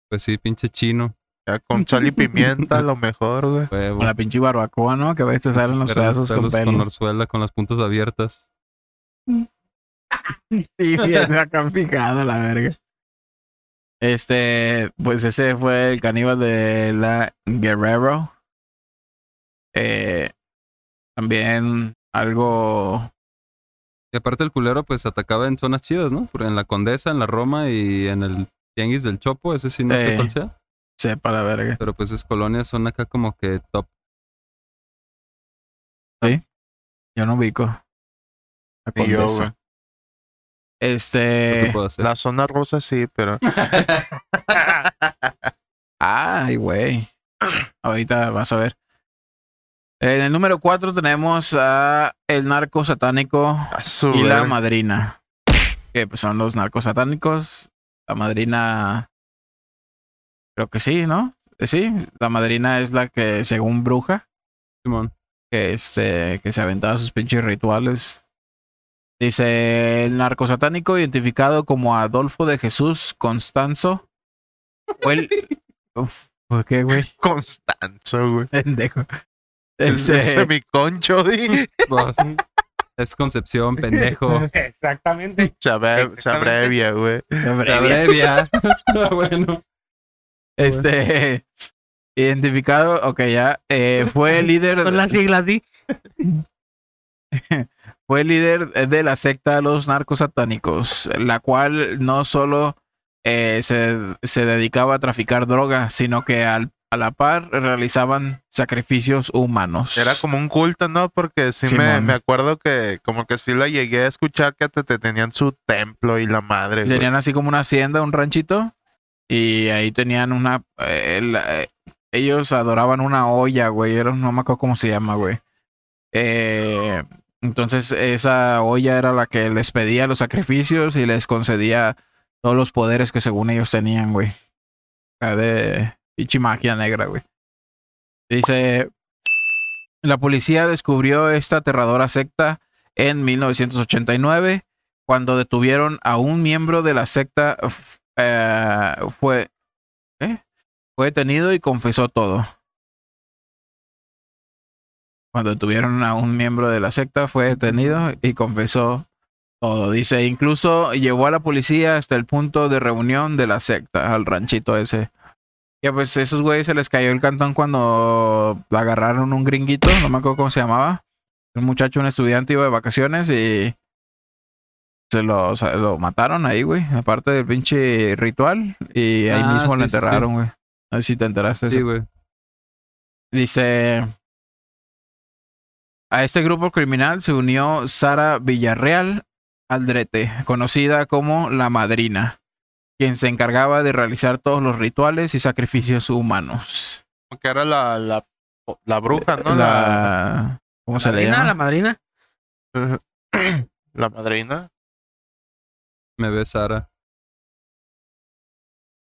Pues sí, pinche chino, Ya con sal y pimienta, a lo mejor, güey. huevo. Con la pinche barbacoa, ¿no? Que a veces salen los pedazos con pelos pelo. con orzuela, con las puntas abiertas. Sí, bien acá fijado la verga. Este, pues ese fue el caníbal de la Guerrero. Eh, también algo. Y aparte el culero pues atacaba en zonas chidas, ¿no? En la Condesa, en la Roma y en el Tianguis del Chopo, ese sí no sé cuál sea. Sepa la verga. Pero pues esas colonias son acá como que top. Yo no ubico. La yo, Condesa. ¿Qué Este. puedo hacer? La zona rosa sí, pero. Ay, güey. Ahorita vas a ver. En el número 4 tenemos a el narco satánico y la madrina. Que pues, son los narcos satánicos. La madrina. Creo que sí, ¿no? Eh, Sí, la madrina es la que, según bruja, Simón. que este, que se aventaba sus pinches rituales. Dice el narco satánico, identificado como Adolfo de Jesús Constanzo. Fue el. Uf, ¿Por qué, güey? Constanzo, güey. Pendejo. Este, semiconcho, di. Pues, es Concepción, pendejo. Exactamente. Se, abrevia, güey. Se abrevia. bueno. Este. Identificado, ok, ya. eh, fue el líder. Son las siglas, di. fue el líder de la secta Los Narcos Satánicos, la cual no solo eh, se, se dedicaba a traficar droga, sino que al- a la par realizaban sacrificios humanos. Era como un culto, ¿no? Porque sí me, me acuerdo que como que sí la llegué a escuchar que te, te tenían su templo y la madre, güey. Tenían así como una hacienda, un ranchito, y ahí tenían una... eh, la- eh, ellos adoraban una olla, güey, era- no me acuerdo cómo se llama, güey. Eh, entonces esa olla era la que les pedía los sacrificios y les concedía todos los poderes que según ellos tenían, güey. De pinche magia negra, güey. Dice, la policía descubrió esta aterradora secta en 1989 cuando detuvieron a un miembro de la secta eh, fue ¿qué? fue detenido y confesó todo. Cuando detuvieron a un miembro de la secta fue detenido y confesó todo. Dice, incluso llevó a la policía hasta el punto de reunión de la secta, al ranchito ese. Ya pues esos güeyes se les cayó el cantón cuando agarraron un gringuito, no me acuerdo cómo se llamaba. Un muchacho, un estudiante iba de vacaciones y se lo, o sea, lo mataron ahí, güey. Aparte del pinche ritual. Y ahí Ah, mismo lo sí, sí, sí. enterraron, güey. A ver si te enteraste. Sí, güey. Dice. A este grupo criminal se unió Sara Villarreal Aldrete, conocida como la madrina, quien se encargaba de realizar todos los rituales y sacrificios humanos. Que era la, la, la bruja, ¿no? La, La. ¿Cómo se le Madrina, llama? la madrina. la madrina. Me ve Sara.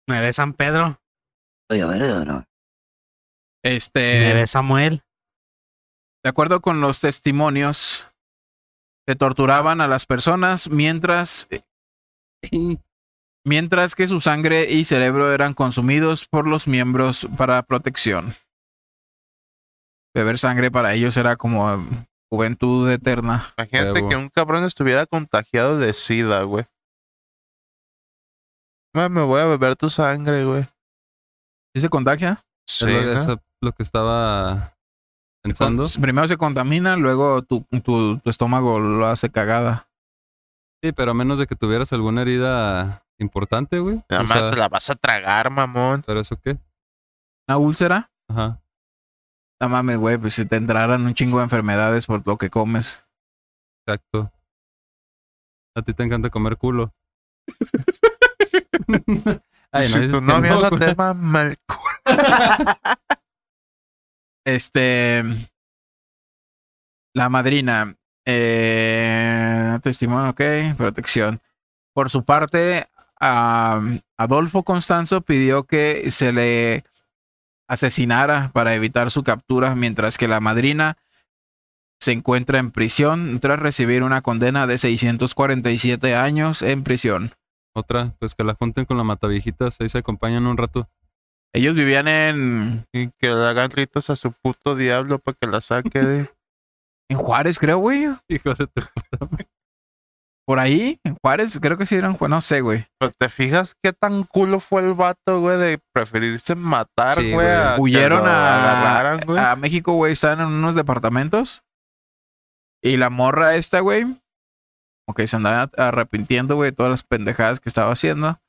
Me ve San Pedro. Me Este. ve Samuel. De acuerdo con los testimonios, se torturaban a las personas mientras, mientras que su sangre y cerebro eran consumidos por los miembros para protección. Beber sangre para ellos era como eh, juventud eterna. Imagínate que un cabrón estuviera contagiado de sida, güey. Me voy a beber tu sangre, güey. ¿Sí se contagia? Sí, es lo, ¿no? eso es lo que estaba pensando. Con- primero se contamina, luego tu, tu, tu estómago lo hace cagada. Sí, pero a menos de que tuvieras alguna herida importante, güey. Nada O más sea, te la vas a tragar, mamón. ¿Pero eso qué? ¿Una úlcera? Ajá. No mames, güey, pues si te entraran un chingo de enfermedades por lo que comes. Exacto. A ti te encanta comer culo. Ay, si dices tu novia no, no te mama el cu- Este. La madrina. Eh, testimonio, ok. Protección. Por su parte, a Adolfo Constanzo pidió que se le asesinara para evitar su captura, mientras que la madrina se encuentra en prisión tras recibir una condena de 647 años en prisión. Otra, pues que la junten con la mataviejitas, ahí se acompañan un rato. Ellos vivían en, Y que le hagan ritos a su puto diablo para que la saque de. en Juárez, creo, güey. Hijo de tu puta madre. Por ahí, en Juárez, creo que sí eran Juárez, no sé, güey. Pero te fijas qué tan culo fue el vato, güey, de preferirse matar, Sí, güey. a Huyeron a, agarraran, güey. a México, güey, estaban en unos departamentos. Y la morra esta, güey, que se andaba arrepintiendo, güey, de todas las pendejadas que estaba haciendo.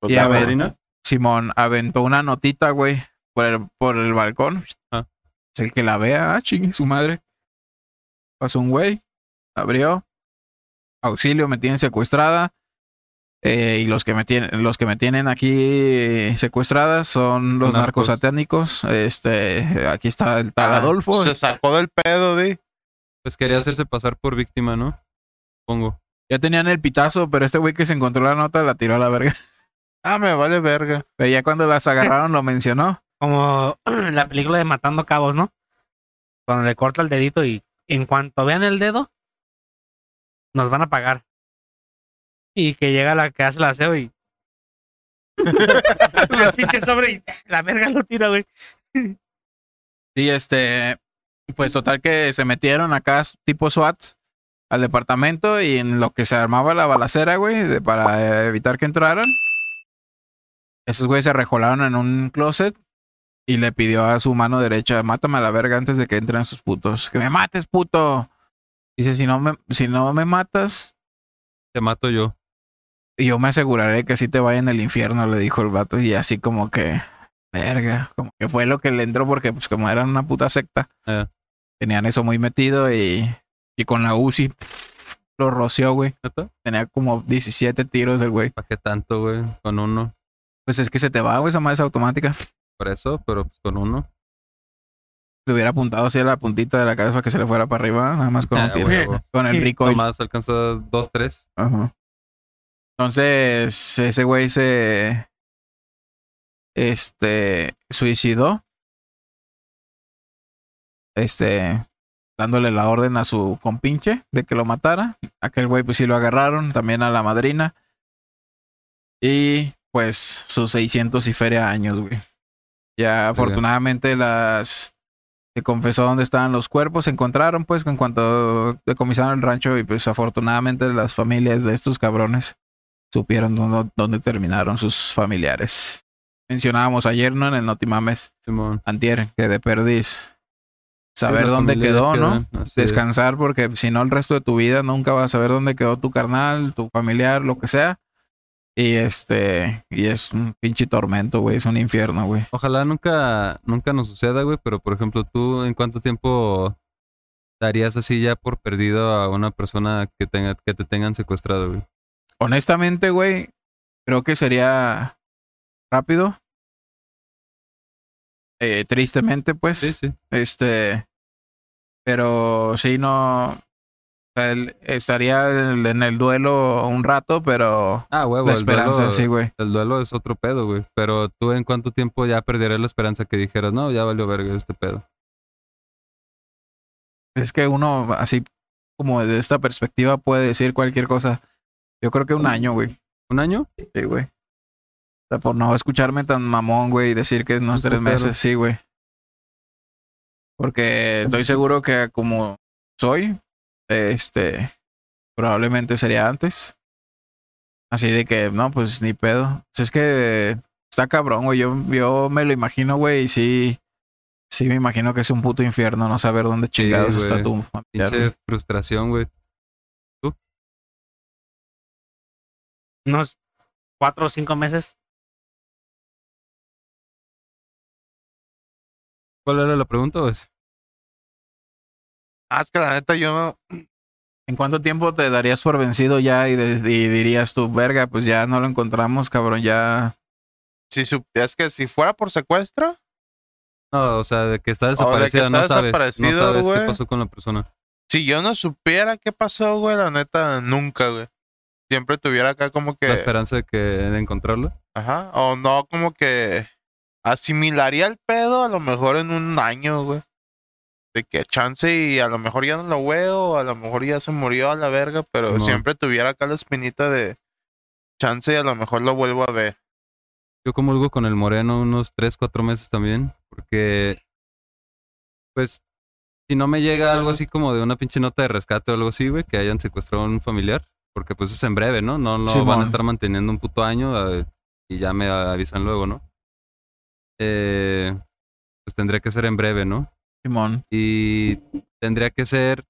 Pues y la a ver, madrina, Simón aventó una notita, güey, por el, por el balcón. Ah. Es el que la vea, ah, chingue su madre. Pasó un güey, abrió. Auxilio, me tienen secuestrada. Eh, y los que me tienen, los que me tienen aquí secuestradas son los Narcos. narcosatánicos. Este, aquí está el tal ah, Adolfo. Se sacó del pedo, di. Pues quería hacerse pasar por víctima, ¿no? Pongo. Ya tenían el pitazo, pero este güey que se encontró la nota la tiró a la verga. Ah, me vale verga. Pero ya cuando las agarraron lo mencionó. Como la película de Matando Cabos, ¿no? Cuando le corta el dedito y en cuanto vean el dedo, nos van a pagar. Y que llega la que hace el aseo y. el pinche sobre y la verga lo tira, güey. Sí, este, pues total que se metieron acá tipo SWAT al departamento y en lo que se armaba la balacera, güey, de- para eh, evitar que entraran. Esos güeyes se rejolaron en un closet y le pidió a su mano derecha, mátame a la verga antes de que entren esos putos. Que me mates, puto. Dice, si no me, si no me matas, Te mato yo. yo me aseguraré que así te vaya en el infierno, le dijo el vato. Y así como que, verga, como que fue lo que le entró porque pues como eran una puta secta, Eh. tenían eso muy metido y, y con la UCI pff, lo roció, güey. Tenía como 17 tiros el güey. ¿Para qué tanto, güey? Con uno. Pues es que se te va, güey, esa madre es automática. Por eso, pero pues con uno. Le hubiera apuntado así a la puntita de la cabeza para que se le fuera para arriba, nada más con, un Ah, tiro. con el rico. Nomás alcanza dos, tres. Ajá. Entonces, ese güey se. Este. Suicidó. Este. Dándole la orden a su compinche de que lo matara. Aquel güey, pues sí lo agarraron. También a la madrina. Y pues sus 600 y feria años, güey. Ya afortunadamente las. Se confesó dónde estaban los cuerpos. Se encontraron, pues, en cuanto decomisaron el rancho. Y pues afortunadamente las familias de estos cabrones supieron dónde, dónde terminaron sus familiares. Mencionábamos ayer, ¿no? En el Notimames, Simón. Antier, que de perdiz. Saber dónde quedó, ¿no? es. Descansar, porque si no, el resto de tu vida nunca vas a saber dónde quedó tu carnal, tu familiar, lo que sea. Y este, y es un pinche tormento, güey, es un infierno, güey. Ojalá nunca, nunca nos suceda, güey, pero por ejemplo, tú, ¿en cuánto tiempo darías así ya por perdido a una persona que tenga, que te tengan secuestrado, güey? Honestamente, güey, creo que sería rápido. Eh, tristemente, pues. Sí, sí. Este, pero sí, no. O sea, él estaría en el duelo un rato, pero Ah, huevo. la esperanza, duelo- sí, güey. El duelo es otro pedo, güey. Pero tú, ¿en cuánto tiempo ya perderías la esperanza que dijeras, no, ya valió verga este pedo? Es que uno, así como desde esta perspectiva, puede decir cualquier cosa. Yo creo que un año, güey. ¿Un año? Sí, güey. O sea, por no escucharme tan mamón, güey, y decir que unos Un tres meses, sí, güey. Porque estoy seguro que como soy, este, probablemente sería antes. Así de que, no, pues ni pedo. Pues es que está cabrón, güey. Yo, yo me lo imagino, güey, y sí, sí me imagino que es un puto infierno no saber dónde chingados está tu familiar. Pinche frustración, güey. Unos cuatro o cinco meses. ¿Cuál era la pregunta, güey? Ah, es que la neta yo ¿En cuánto tiempo te darías por vencido ya y, de- y dirías tú, verga, pues ya no lo encontramos, cabrón, ya... Si supieras que si fuera por secuestro, No, o sea, de que está de que desaparecida, está no sabes. No desaparecido, sabes qué pasó con la persona. si yo no supiera qué pasó, güey, la neta, nunca, güey. Siempre tuviera acá como que. La esperanza de que de encontrarlo. Ajá. O no, como que asimilaría el pedo a lo mejor en un año, güey. De que chance y a lo mejor ya no lo veo, a lo mejor ya se murió a la verga, pero siempre tuviera acá la espinita de chance y a lo mejor lo vuelvo a ver. Yo comulgo con el moreno unos 3, 4 meses también, porque, pues, si no me llega algo así como de una pinche nota de rescate o algo así, güey, que hayan secuestrado a un familiar, porque pues es en breve, ¿no? No lo van a estar manteniendo un puto año eh, y ya me avisan luego, ¿no? Eh, pues tendría que ser en breve, ¿no? Simón. y tendría que ser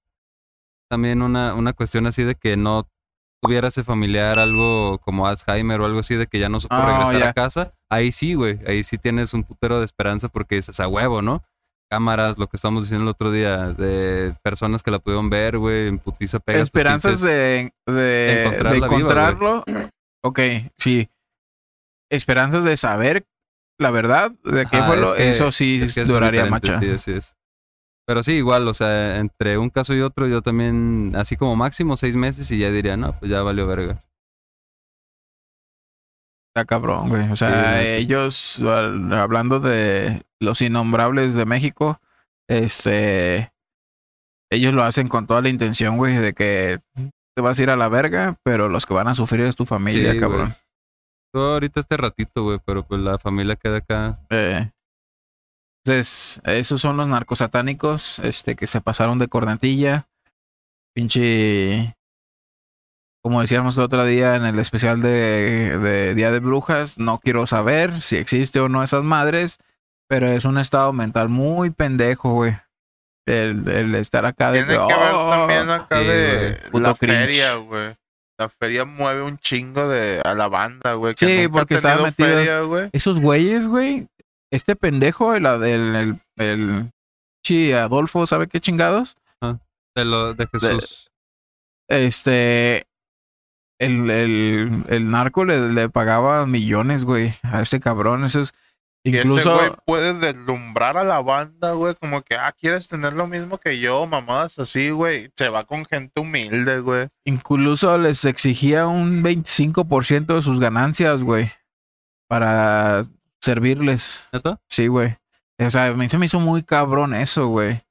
también una, una cuestión así de que no tuviera ese familiar algo como Alzheimer o algo así de que ya no supo Ah, regresar a casa. Ahí sí, güey, ahí sí tienes un putero de esperanza porque dices a huevo, ¿no? Cámaras, lo que estamos diciendo el otro día, de personas que la pudieron ver, güey, en putiza pega. Esperanzas de, de, de encontrarla viva, encontrarlo. ok, sí. Esperanzas de saber la verdad de qué Ajá, fue lo... es que- eso sí es que duraría macha. Sí, así es. Pero sí, igual, o sea, entre un caso y otro, yo también, así como máximo seis meses y ya diría, no, pues ya valió verga. Está cabrón, güey. O sea, sí. ellos, hablando de los innombrables de México, este, ellos lo hacen con toda la intención, güey, de que te vas a ir a la verga, pero los que van a sufrir es tu familia, Sí, cabrón. Todo ahorita este ratito, güey, pero pues la familia queda acá. Eh, entonces, esos son los narcosatánicos, este, que se pasaron de cornetilla. Pinche. Como decíamos el otro día en el especial de, de Día de Brujas, no quiero saber si existe o no esas madres, pero es un estado mental muy pendejo, güey. El, el estar acá de Tiene que ver "Oh". también acá de la cringe. feria, güey. La feria mueve un chingo de a la banda, güey. Sí, porque estaban metidos- feria, güey. Esos güeyes, güey. Este pendejo, el, el, el, el chi Adolfo, ¿sabe qué chingados? De, lo, de Jesús. Este. El, el, el narco le, le pagaba millones, güey, a ese cabrón. Eso es. Y ese Incluso. güey puede deslumbrar a la banda, güey. Como que, ah, quieres tener lo mismo que yo, mamadas así, güey. Se va con gente humilde, güey. Incluso les exigía un 25% de sus ganancias, güey. Para servirles. ¿Neta? Sí, güey. O sea, a mí se me hizo muy cabrón eso, güey.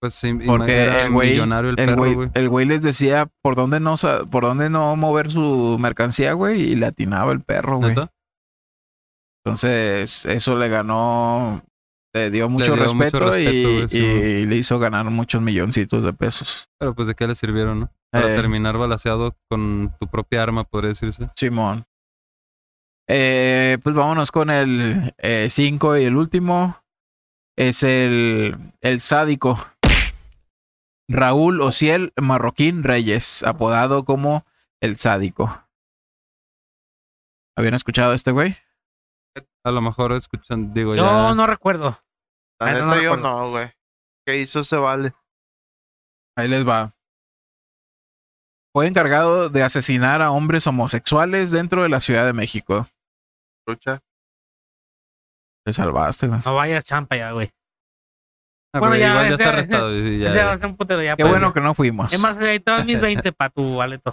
Pues sí, Porque el güey, el, el perro, güey, güey. el güey les decía por dónde no por dónde no mover su mercancía, güey, y le atinaba el perro, güey. ¿Neta? Entonces, eso le ganó, le dio mucho, dio mucho respeto, y le hizo ganar muchos milloncitos de pesos. Pero pues de qué le sirvieron, ¿no? Para Eh, terminar balaseado con tu propia arma, podría decirse. Simón. Eh, pues vámonos con el 5 y el último. Es el, el sádico. Raúl Ociel Marroquín Reyes, apodado como el sádico. ¿Habían escuchado a este güey? A lo mejor escuchan, digo, Yo ya. no recuerdo. La Ah, no yo recuerdo. no, güey. ¿Qué hizo se vale? Ahí les va. Fue encargado de asesinar a hombres homosexuales dentro de la Ciudad de México. Lucha. Te salvaste, güey. No vayas champa ya, güey. Ah, Bueno, ya, igual ya está arrestado. ya- Ya va a ser un putero ya. Qué pues. bueno que no fuimos. Es más, ahí estaban mis 20 para tu baleto.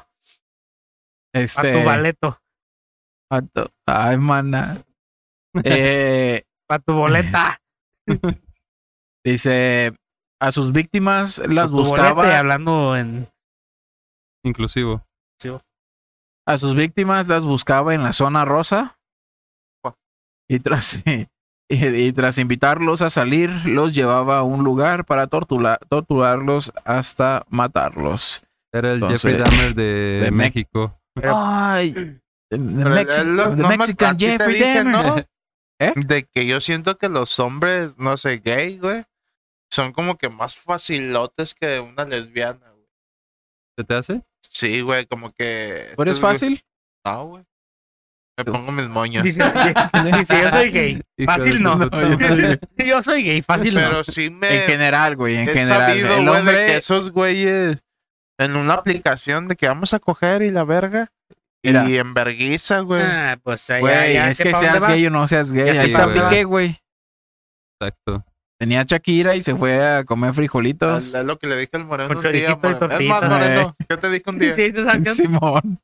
Para Este, tu baleto. pa' tu- Ay, mana. Eh, Para tu boleta. dice, a sus víctimas las buscaba, hablando en. Inclusivo. a sus víctimas las buscaba en la zona rosa. Y tras, y, y tras invitarlos a salir, los llevaba a un lugar para tortura- torturarlos hasta matarlos. Era el Entonces, Jeffrey Dahmer de, de México. Pero- Ay, the, Pero Mexi- no me- Mexican Jeffrey dije, Dahmer. ¿no? ¿Eh? De que yo siento que los hombres, no sé, gay, güey, son como que más facilotes que una lesbiana, güey. ¿Se te hace? Sí, güey, como que. ¿Tú eres estos güey- fácil? No, güey. Me pongo mis moños. Dice, dice, yo soy gay. Fácil no. Yo soy gay, fácil no. Pero sí me. En general, güey, en he general. sabido, el güey, de hombre, que esos güeyes en una aplicación de que vamos a coger y la verga. Mira. Y en verguiza, güey. Ah, pues ya, Güey, ya es que seas gay o no seas gay. Ya Ahí está Piqué, güey. Exacto. Tenía Shakira y se fue a comer frijolitos. Es lo que le dije al moreno un día. Es más, moreno, ¿qué te dije un día? Sí. Simón.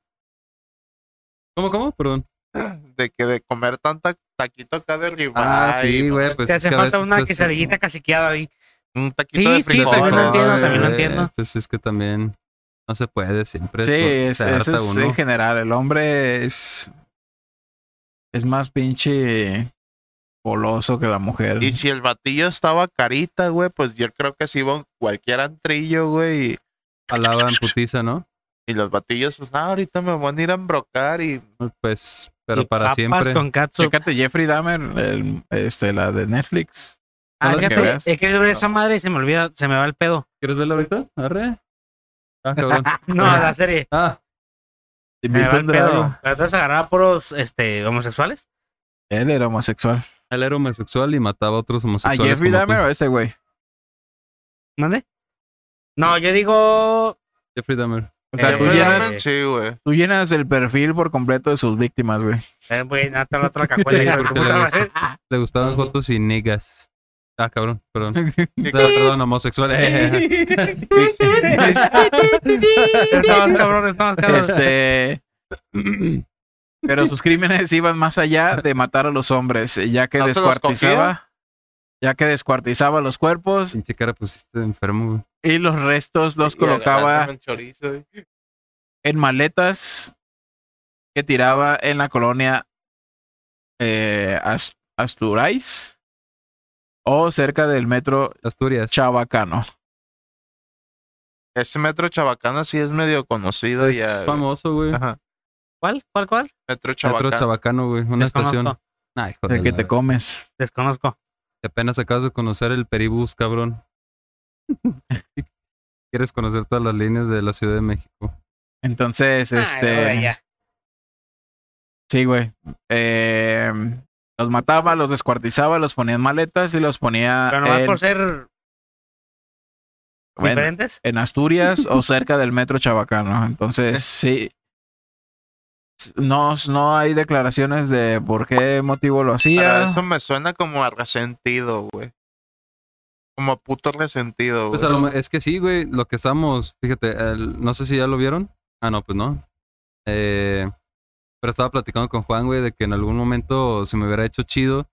¿Cómo, cómo? Perdón. De que de comer tanta taquito acá de ribeye. Ah, sí, güey. Pues Te hace falta una quesadillita caciqueada ahí. Un taquito Sí, de sí, frijol. también lo entiendo, Ay, también lo entiendo. Pues es que también no se puede siempre. Sí, es, eso es uno. en general. El hombre es. Es más pinche. Poloso que la mujer. Y si el batillo estaba carita, güey, pues yo creo que si iba cualquier antrillo, güey. Y, Alaba en putiza, ¿no? Y los batillos, pues, ah, ahorita me van a ir a embrocar y Pues, pero Y para papas siempre. con. Chécate Jeffrey Dahmer, el- este, la de Netflix. Ah, que veas. querido ver esa madre y se me olvida, se me va el pedo. ¿Quieres verla ahorita? Arre. Ah, cabrón. No, la serie. Ah, me va a el pedo. Pero entonces agarraba puros este, homosexuales. Él era homosexual. él era homosexual y mataba a otros ¿A homosexuales. Jeffrey como Dahmer tú. o ese güey? ¿Mande? No, yo digo. Jeffrey Dahmer. O sea, Eh, tú llenas, Dahmer. sí, güey. tú llenas el perfil por completo de sus víctimas, güey. Eh, güey, nada, la otra cajuela. le gustaban jotos y niggas. Ah, cabrón, perdón. No, perdón, homosexual. Estamos cabrón, estamos cabrón. Este. Pero sus crímenes iban más allá de matar a los hombres, ya que ¿No se los descuartizaba, ya que descuartizaba los cuerpos Pinche cara pusiste enfermo, y los restos los Y colocaba chorizo, en maletas que tiraba en la colonia eh, As- Asturais o cerca del metro Asturias. Chabacano. Ese metro chabacano sí es medio conocido Es ya. famoso, güey. ¿Cuál? ¿Cuál? ¿Cuál? Metro Metro chabacano. Chabacano, güey. Una Desconozco. estación. Hijo de que te comes. Desconozco. Que apenas acabas de conocer el Peribús, cabrón. Quieres conocer todas las líneas de la Ciudad de México. Entonces, Ah, este. ya. Sí, güey. Eh, los mataba, los descuartizaba, los ponía en maletas y los ponía Pero nomás en, por ser bueno, diferentes. en Asturias o cerca del metro Chabacano. Entonces, sí. No, no hay declaraciones de por qué motivo lo Pero hacía. eso me suena como a resentido, güey. Como a puto resentido, Pues güey. a lo es que sí, güey. Lo que estamos, fíjate, el- no sé si ya lo vieron. Ah, no, pues no. Eh, pero estaba platicando con Juan, güey, de que en algún momento se me hubiera hecho chido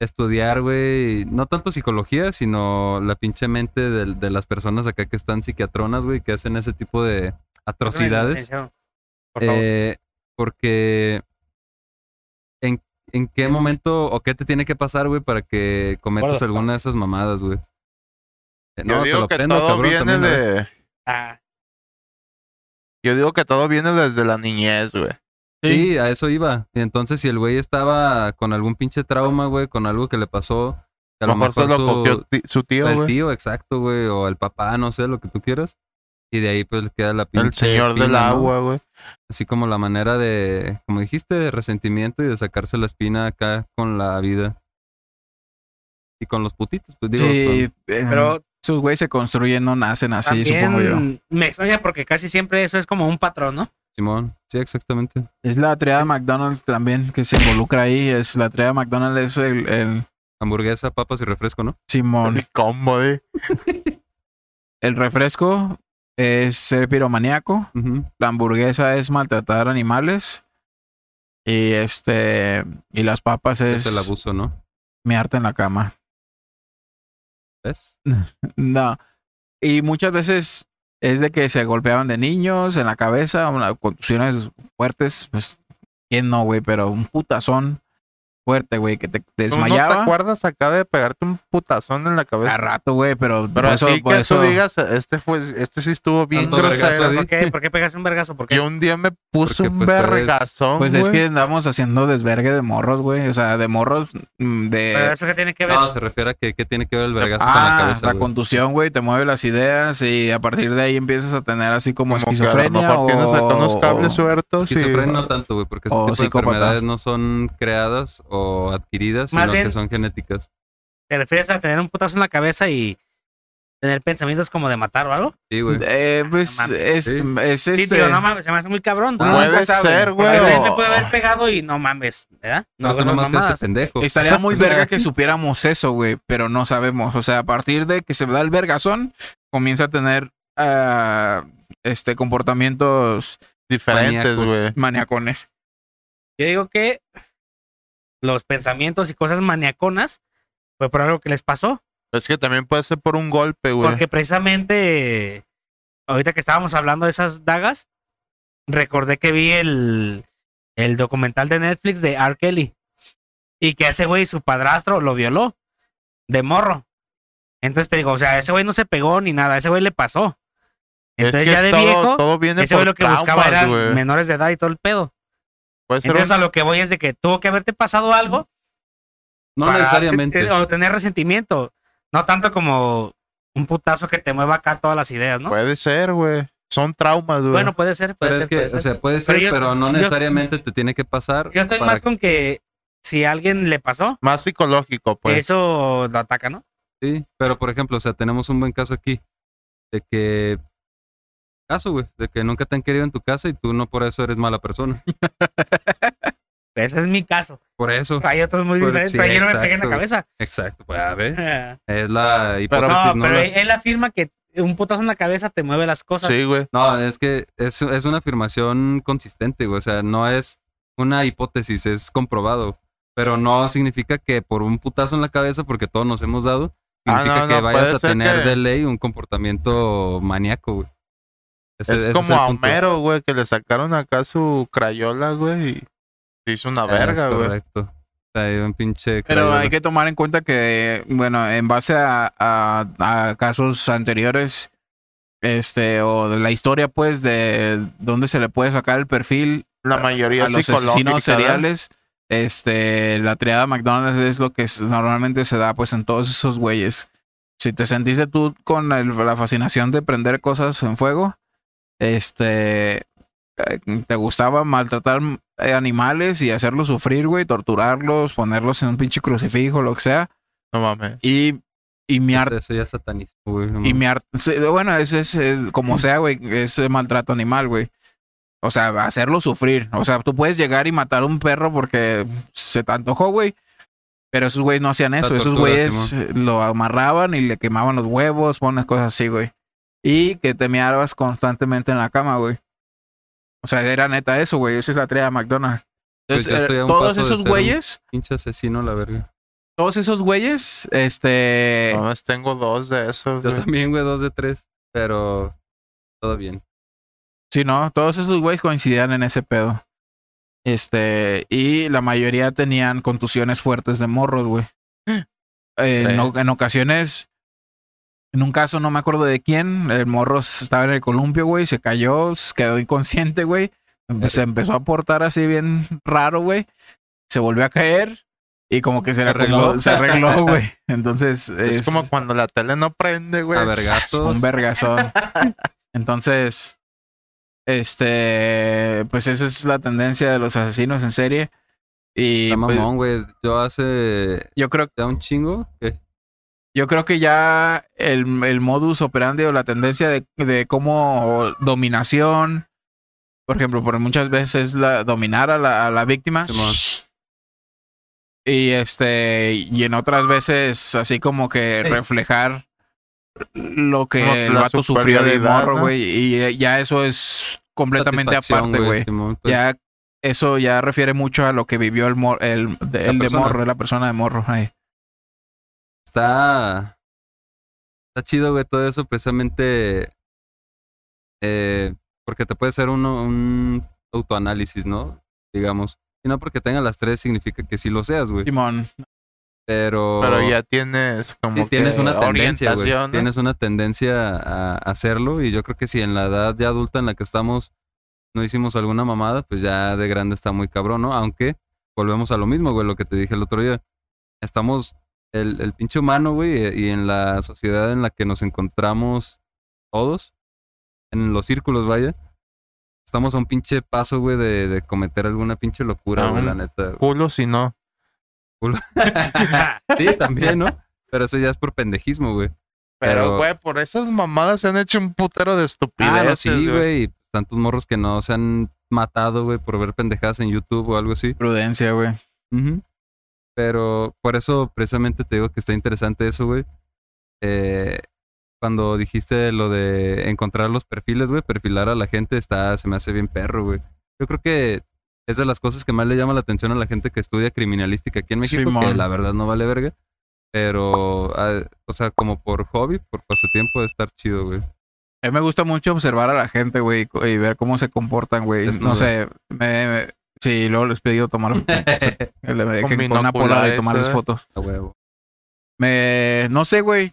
estudiar, güey, no tanto psicología, sino la pinche mente de, de las personas acá que están psiquiatronas, güey, que hacen ese tipo de atrocidades. Por favor. Eh, porque ¿en, en qué momento o qué te tiene que pasar, güey, para que cometas alguna de esas mamadas, güey? Eh, Yo no, te digo lo que prendo, todo cabrón, viene también, de. Ah, Yo digo que todo viene desde la niñez, güey. Sí, a eso iba. Y entonces, si el güey estaba con algún pinche trauma, güey, con algo que le pasó, que a lo mejor se lo su, cogió su tío, el güey. tío, exacto, güey, o el papá, no sé, lo que tú quieras. Y de ahí, pues, le queda la pinche El señor del agua, güey. Así como la manera de, como dijiste, de resentimiento y de sacarse la espina acá con la vida. Y con los putitos, pues digo. Sí, eh, pero esos güeyes se construyen, no nacen así, supongo yo. me extraña porque casi siempre eso es como un patrón, ¿no? Simón, sí, exactamente. Es la triada McDonald's también que se involucra ahí. Es la triada McDonald's es el, el Hamburguesa, papas y refresco, ¿no? Simón. El combo, güey. El refresco es ser piromaníaco. La hamburguesa es maltratar animales. Y este. Y las papas es, Es el abuso, ¿no? miarte en la cama. ¿Ves? No. Y muchas veces es de que se golpeaban de niños en la cabeza, una- contusiones fuertes. Pues, ¿quién no, güey? Pero un putazón fuerte, güey, que te ¿Tú no te desmayaba. acuerdas acá de pegarte un putazón en la cabeza? a rato, güey, pero, Pero eso, así por que eso- tú digas, este fue, este sí estuvo bien grosero. ¿Por qué, ¿Por qué pegaste un vergazo? ¿Por qué? Yo un día me puse Porque, un pues, vergazón, Pues es güey. que andamos haciendo desvergue de morros, güey. O sea, de morros mm, Pero de. eso que tiene que ver. No, se refiere a que qué tiene que ver el vergazo con la Ah, cabeza. la güey? contusión, güey, te mueve las ideas y a partir de ahí empiezas a tener así como, Como esquizofrenia mejor tienes acá unos o- cables sueltos. y- Esquizofrenia no tanto, güey, porque ese O tipo de enfermedades no son creadas o adquiridas, Más sino bien- que son genéticas. Te refieres a tener un putazo en la cabeza y tener pensamientos como de matar o algo. Sí, güey. Eh, pues No es, Sí. es Sí, este. tío, no mames, se me hace muy cabrón. Uno Puede nunca sabe. ser, güey. Me puede haber pegado y no mames, ¿verdad? No, hagas nomás que este pendejo. Estaría muy verga que supiéramos eso, güey, pero no sabemos. O sea, a partir de que se da el vergazón, comienza a tener ah, este comportamientos Diferentes, güey. maniacones. Yo digo que los pensamientos y cosas maniaconas fue por algo que les pasó. Es que también puede ser por un golpe, güey. Porque precisamente ahorita que estábamos hablando de esas dagas, recordé que vi el, el documental de Netflix de R. Kelly. Y que ese güey, su padrastro, lo violó de morro. Entonces te digo, o sea, ese güey no se pegó ni nada, ese güey le pasó. Entonces es que ya de todo, viejo, todo viene ese güey lo que buscaba eran menores de edad y todo el pedo. Puede ser Entonces un- a lo que voy es de que tuvo que haberte pasado algo No para- necesariamente. O tener resentimiento. No tanto como un putazo que te mueva acá todas las ideas, ¿no? Puede ser, güey. Son traumas, güey. Bueno, puede ser, puede Pero ser. es que, puede o ser. sea, puede ser, Pero no yo- necesariamente te tiene que pasar. Yo estoy para más con que si a alguien le pasó, Más psicológico, pues. eso lo ataca, ¿no? Sí, pero por ejemplo, o sea, tenemos un buen caso aquí de que caso, güey, de que nunca te han querido en tu casa y tú no por eso eres mala persona. Ese es mi caso. Por eso. Hay otros muy Pues diferentes, sí, pero yo no me pegué en la exacto. cabeza. Exacto, pues a ver, es la hipótesis, ¿no? pero La- él afirma que un putazo en la cabeza te mueve las cosas. Sí, güey. No, es que es, es una afirmación consistente, güey. O sea, no es una hipótesis, es comprobado. Pero no significa que por un putazo en la cabeza, porque todos nos hemos dado, Ah, significa no, que no, vayas a tener que- de ley un comportamiento maníaco, güey. Ese- Es ese como a. Homero, güey, que le sacaron acá su crayola, güey, y se hizo una Ah, verga, güey. Correcto. Trae un pinche. Pero hay que tomar en cuenta que, bueno, en base a, a- a casos anteriores, este, o de la historia, pues, de dónde se le puede sacar el perfil La mayoría a los asesinos seriales, este, la triada McDonald's es lo que normalmente se da, pues, en todos esos güeyes. Si te sentiste tú con el- la fascinación de prender cosas en fuego, este, eh, te gustaba maltratar eh, animales y hacerlos sufrir, güey, torturarlos, ponerlos en un pinche crucifijo, lo que sea, No mames. y, y mi Eso, arte eso ya es satanismo, güey. no y mi art- sí, bueno, ese es, es como sea, güey, es maltrato animal, güey. O sea, hacerlo sufrir. O sea, tú puedes llegar y matar a un perro porque se te antojó, güey. Pero esos güeyes no hacían eso. Esos güeyes lo amarraban y le quemaban los huevos, pones cosas así, güey. Y que te meabas constantemente en la cama, güey. O sea, era neta eso, güey. Esa es la tarea de McDonald's. Pues Entonces, yo eh, estoy a un todos esos güeyes, Pinche asesino, la verga. todos esos güeyes, este... No más tengo dos de esos, Yo güey. también, güey, dos de tres. Pero todo bien. Sí, no, todos esos güeyes coincidían en ese pedo. Este, y la mayoría tenían contusiones fuertes de morros, güey. En, o- en ocasiones, en un caso no me acuerdo de quién, el morro estaba en el columpio, güey, se cayó, se quedó inconsciente, güey. Empe- Se empezó a portar así bien raro, güey. Se volvió a caer y como que se le arregló. se arregló, güey. Entonces, Es, como cuando la tele no prende, güey. A vergazos. un vergazón. Entonces, este, pues esa es la tendencia de los asesinos en serie. Y Está pues, mamón, güey. Yo hace yo creo, ya un chingo que yo creo que ya el, el modus operandi o la tendencia de, de cómo dominación, por ejemplo, por muchas veces la dominar a la, a la víctima. Y este, y en otras veces así como que Sí. reflejar lo que el vato sufrió de morro, ¿no? güey. Y ya eso es completamente aparte, güey. Pues, ya eso ya refiere mucho a lo que vivió el, mor- el, el de morro, la persona de morro. ahí. Está está chido, güey, todo eso precisamente eh, porque te puede ser uno un autoanálisis, ¿no? Digamos. Y no porque tenga las tres significa que sí lo seas, güey. Simón. Pero Pero ya tienes como sí tienes que una tendencia, güey. orientación, ¿no? Tienes una tendencia a hacerlo y yo creo que si en la edad ya adulta en la que estamos no hicimos alguna mamada, pues ya de grande está muy cabrón, ¿no? Aunque volvemos a lo mismo, güey, lo que te dije el otro día. Estamos el, el pinche humano, güey, y en la sociedad en la que nos encontramos todos, en los círculos, vaya. Estamos a un pinche paso, güey, de, de cometer alguna pinche locura, A güey, la neta. güey. Culo si no. Sí, también, ¿no? Pero eso ya es por pendejismo, güey. Pero, güey, por esas mamadas se han hecho un putero de Ah, no, estupideces, sí, güey. y Tantos morros que no se han matado, güey, por ver pendejadas en YouTube o algo así. Prudencia, güey. Pero por eso precisamente te digo que está interesante eso, güey. Eh, cuando dijiste lo de encontrar los perfiles, güey, perfilar a la gente, está, se me hace bien perro, güey. Yo creo que es de las cosas que más le llama la atención a la gente que estudia criminalística aquí en México, que la verdad no vale verga. Pero, ah, o sea, como por hobby, por pasatiempo, de estar chido, güey. A mí me gusta mucho observar a la gente, güey, y ver cómo se comportan, güey. No sé, me- sí, luego les pedí tomar, le dejen con una pola y binoculares, tomarles ¿eh? fotos. A huevo. Me, no sé, güey.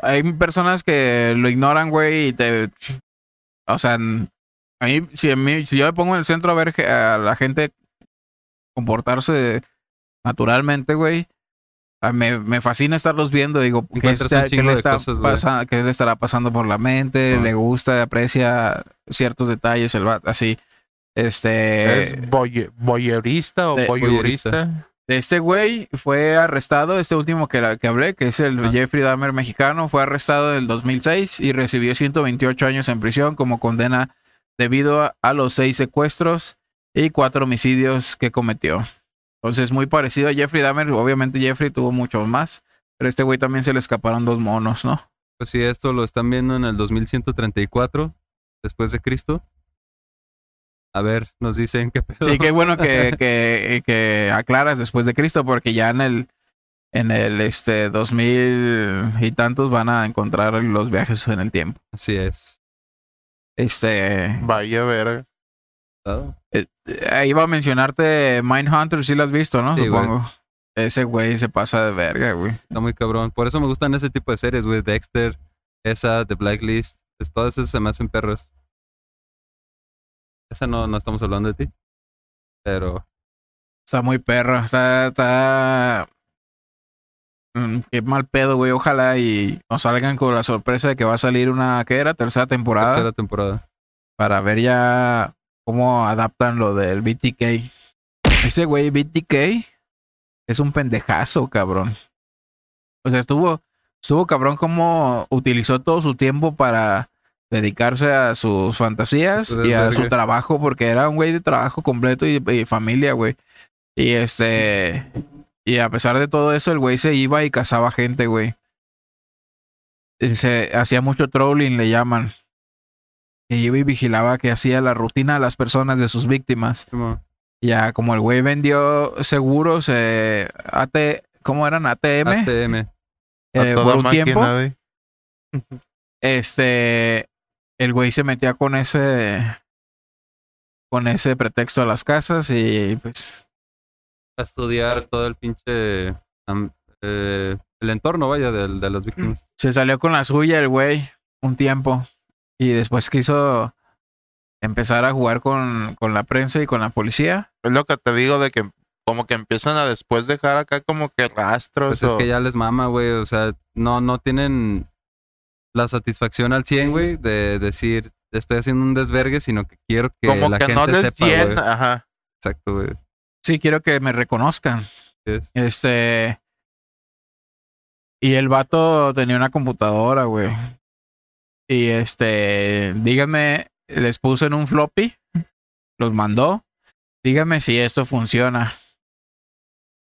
Hay personas que lo ignoran, güey, y te, o sea, a mí, si, a mí, si yo me pongo en el centro a ver a la gente comportarse naturalmente, güey, a- me, me fascina estarlos viendo. Digo, ¿qué, está- qué le de está cosas, güey. pasa- qué le estará pasando por la mente? Sí. ¿Le gusta, aprecia ciertos detalles, el así? Este. ¿Es o de- voyeurista? Este güey fue arrestado, este último que, la- que hablé, que es el Ah. Jeffrey Dahmer mexicano, fue arrestado en el 2006 y recibió 128 años en prisión como condena debido a, a los seis secuestros y cuatro homicidios que cometió. Entonces, muy parecido a Jeffrey Dahmer. Obviamente, Jeffrey tuvo muchos más, pero este güey también se le escaparon dos monos, ¿no? Pues sí, esto lo están viendo en el 2134 después de Cristo. A ver, nos dicen qué pedo. Sí, qué bueno que, que, que aclaras después de Cristo, porque ya en el en el este 2000 y tantos van a encontrar los viajes en el tiempo. Así es. Este Vaya verga. eh, eh, iba a mencionarte Mindhunter, si lo has visto, ¿no? Sí, güey. Supongo. Ese güey se pasa de verga, güey. Está muy cabrón. Por eso me gustan ese tipo de series, güey. Dexter, esa, The Blacklist. Es, todas esas se me hacen perros. Esa no, no estamos hablando de ti. Pero Está muy perro, está está Mm, qué mal pedo, güey. Ojalá y nos salgan con la sorpresa de que va a salir una, ¿qué era? Tercera temporada. tercera temporada. para ver ya cómo adaptan lo del BTK. Ese güey BTK es un pendejazo, cabrón. O sea, estuvo, estuvo cabrón cómo utilizó todo su tiempo para dedicarse a sus fantasías y a su trabajo, porque era un güey de trabajo completo y, y familia, güey. Y este, y a pesar de todo eso, el güey se iba y cazaba gente, güey. Y Se hacía mucho trolling, le llaman. Que iba y vigilaba que hacía la rutina de las personas, de sus víctimas. Ya, como el güey vendió seguros, eh, AT, ¿cómo eran? ATM, ATM. A eh, toda por un máquina, tiempo. güey. Este, el güey se metía con ese, con ese pretexto a las casas y pues, A estudiar todo el pinche. eh, el entorno, vaya, del- de, las víctimas. se salió con la suya el güey un tiempo y después quiso empezar a jugar con, con la prensa y con la policía. Es lo que te digo de que como que empiezan a después dejar acá como que rastros. Pues es que ya les mama, güey. O sea, no, no tienen la satisfacción al 100, güey, de decir, estoy haciendo un desvergue, sino que quiero que como la que gente no les sepa, güey. llena. Ajá. Exacto, güey. Sí, quiero que me reconozcan. Este. Y el vato tenía una computadora, güey. Y este, díganme, les puse en un floppy, los mandó. Díganme si esto funciona.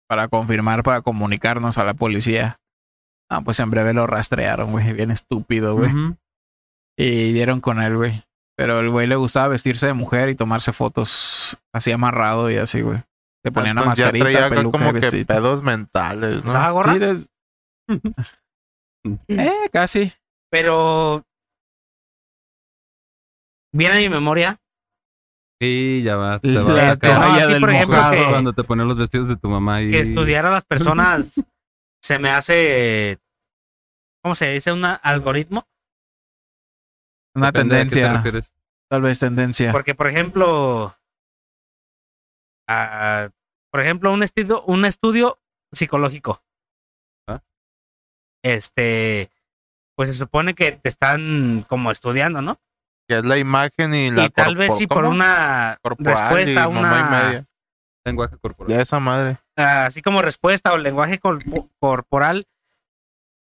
Para confirmar, para comunicarnos a la policía. Ah, pues en breve lo rastrearon, güey. Bien estúpido, güey. Ujú. Y dieron con él, güey. Pero el güey le gustaba vestirse de mujer y tomarse fotos así amarrado y así, güey. Se ponía una ya mascarita, acá peluca y como que vestido. pedos mentales, ¿no? Sí, des- eh, casi. Pero. Viene a mi memoria. Y ya va. Te La va a no, toalla así, del por ejemplo, mojado. que- cuando te ponen los vestidos de tu mamá y Que estudiar a las personas se me hace. ¿Cómo se dice? ¿Un algoritmo? Una Depende a qué te tendencia. Tal vez tendencia. Porque, por ejemplo. ah, por ejemplo, un estudio, un estudio psicológico. Ah. Este. Pues se supone que te están como estudiando, ¿no? Que es la imagen y la y tal vez sí por una corporal respuesta una. media. Lenguaje corporal. Ya esa madre. así como respuesta o lenguaje corpo- corporal,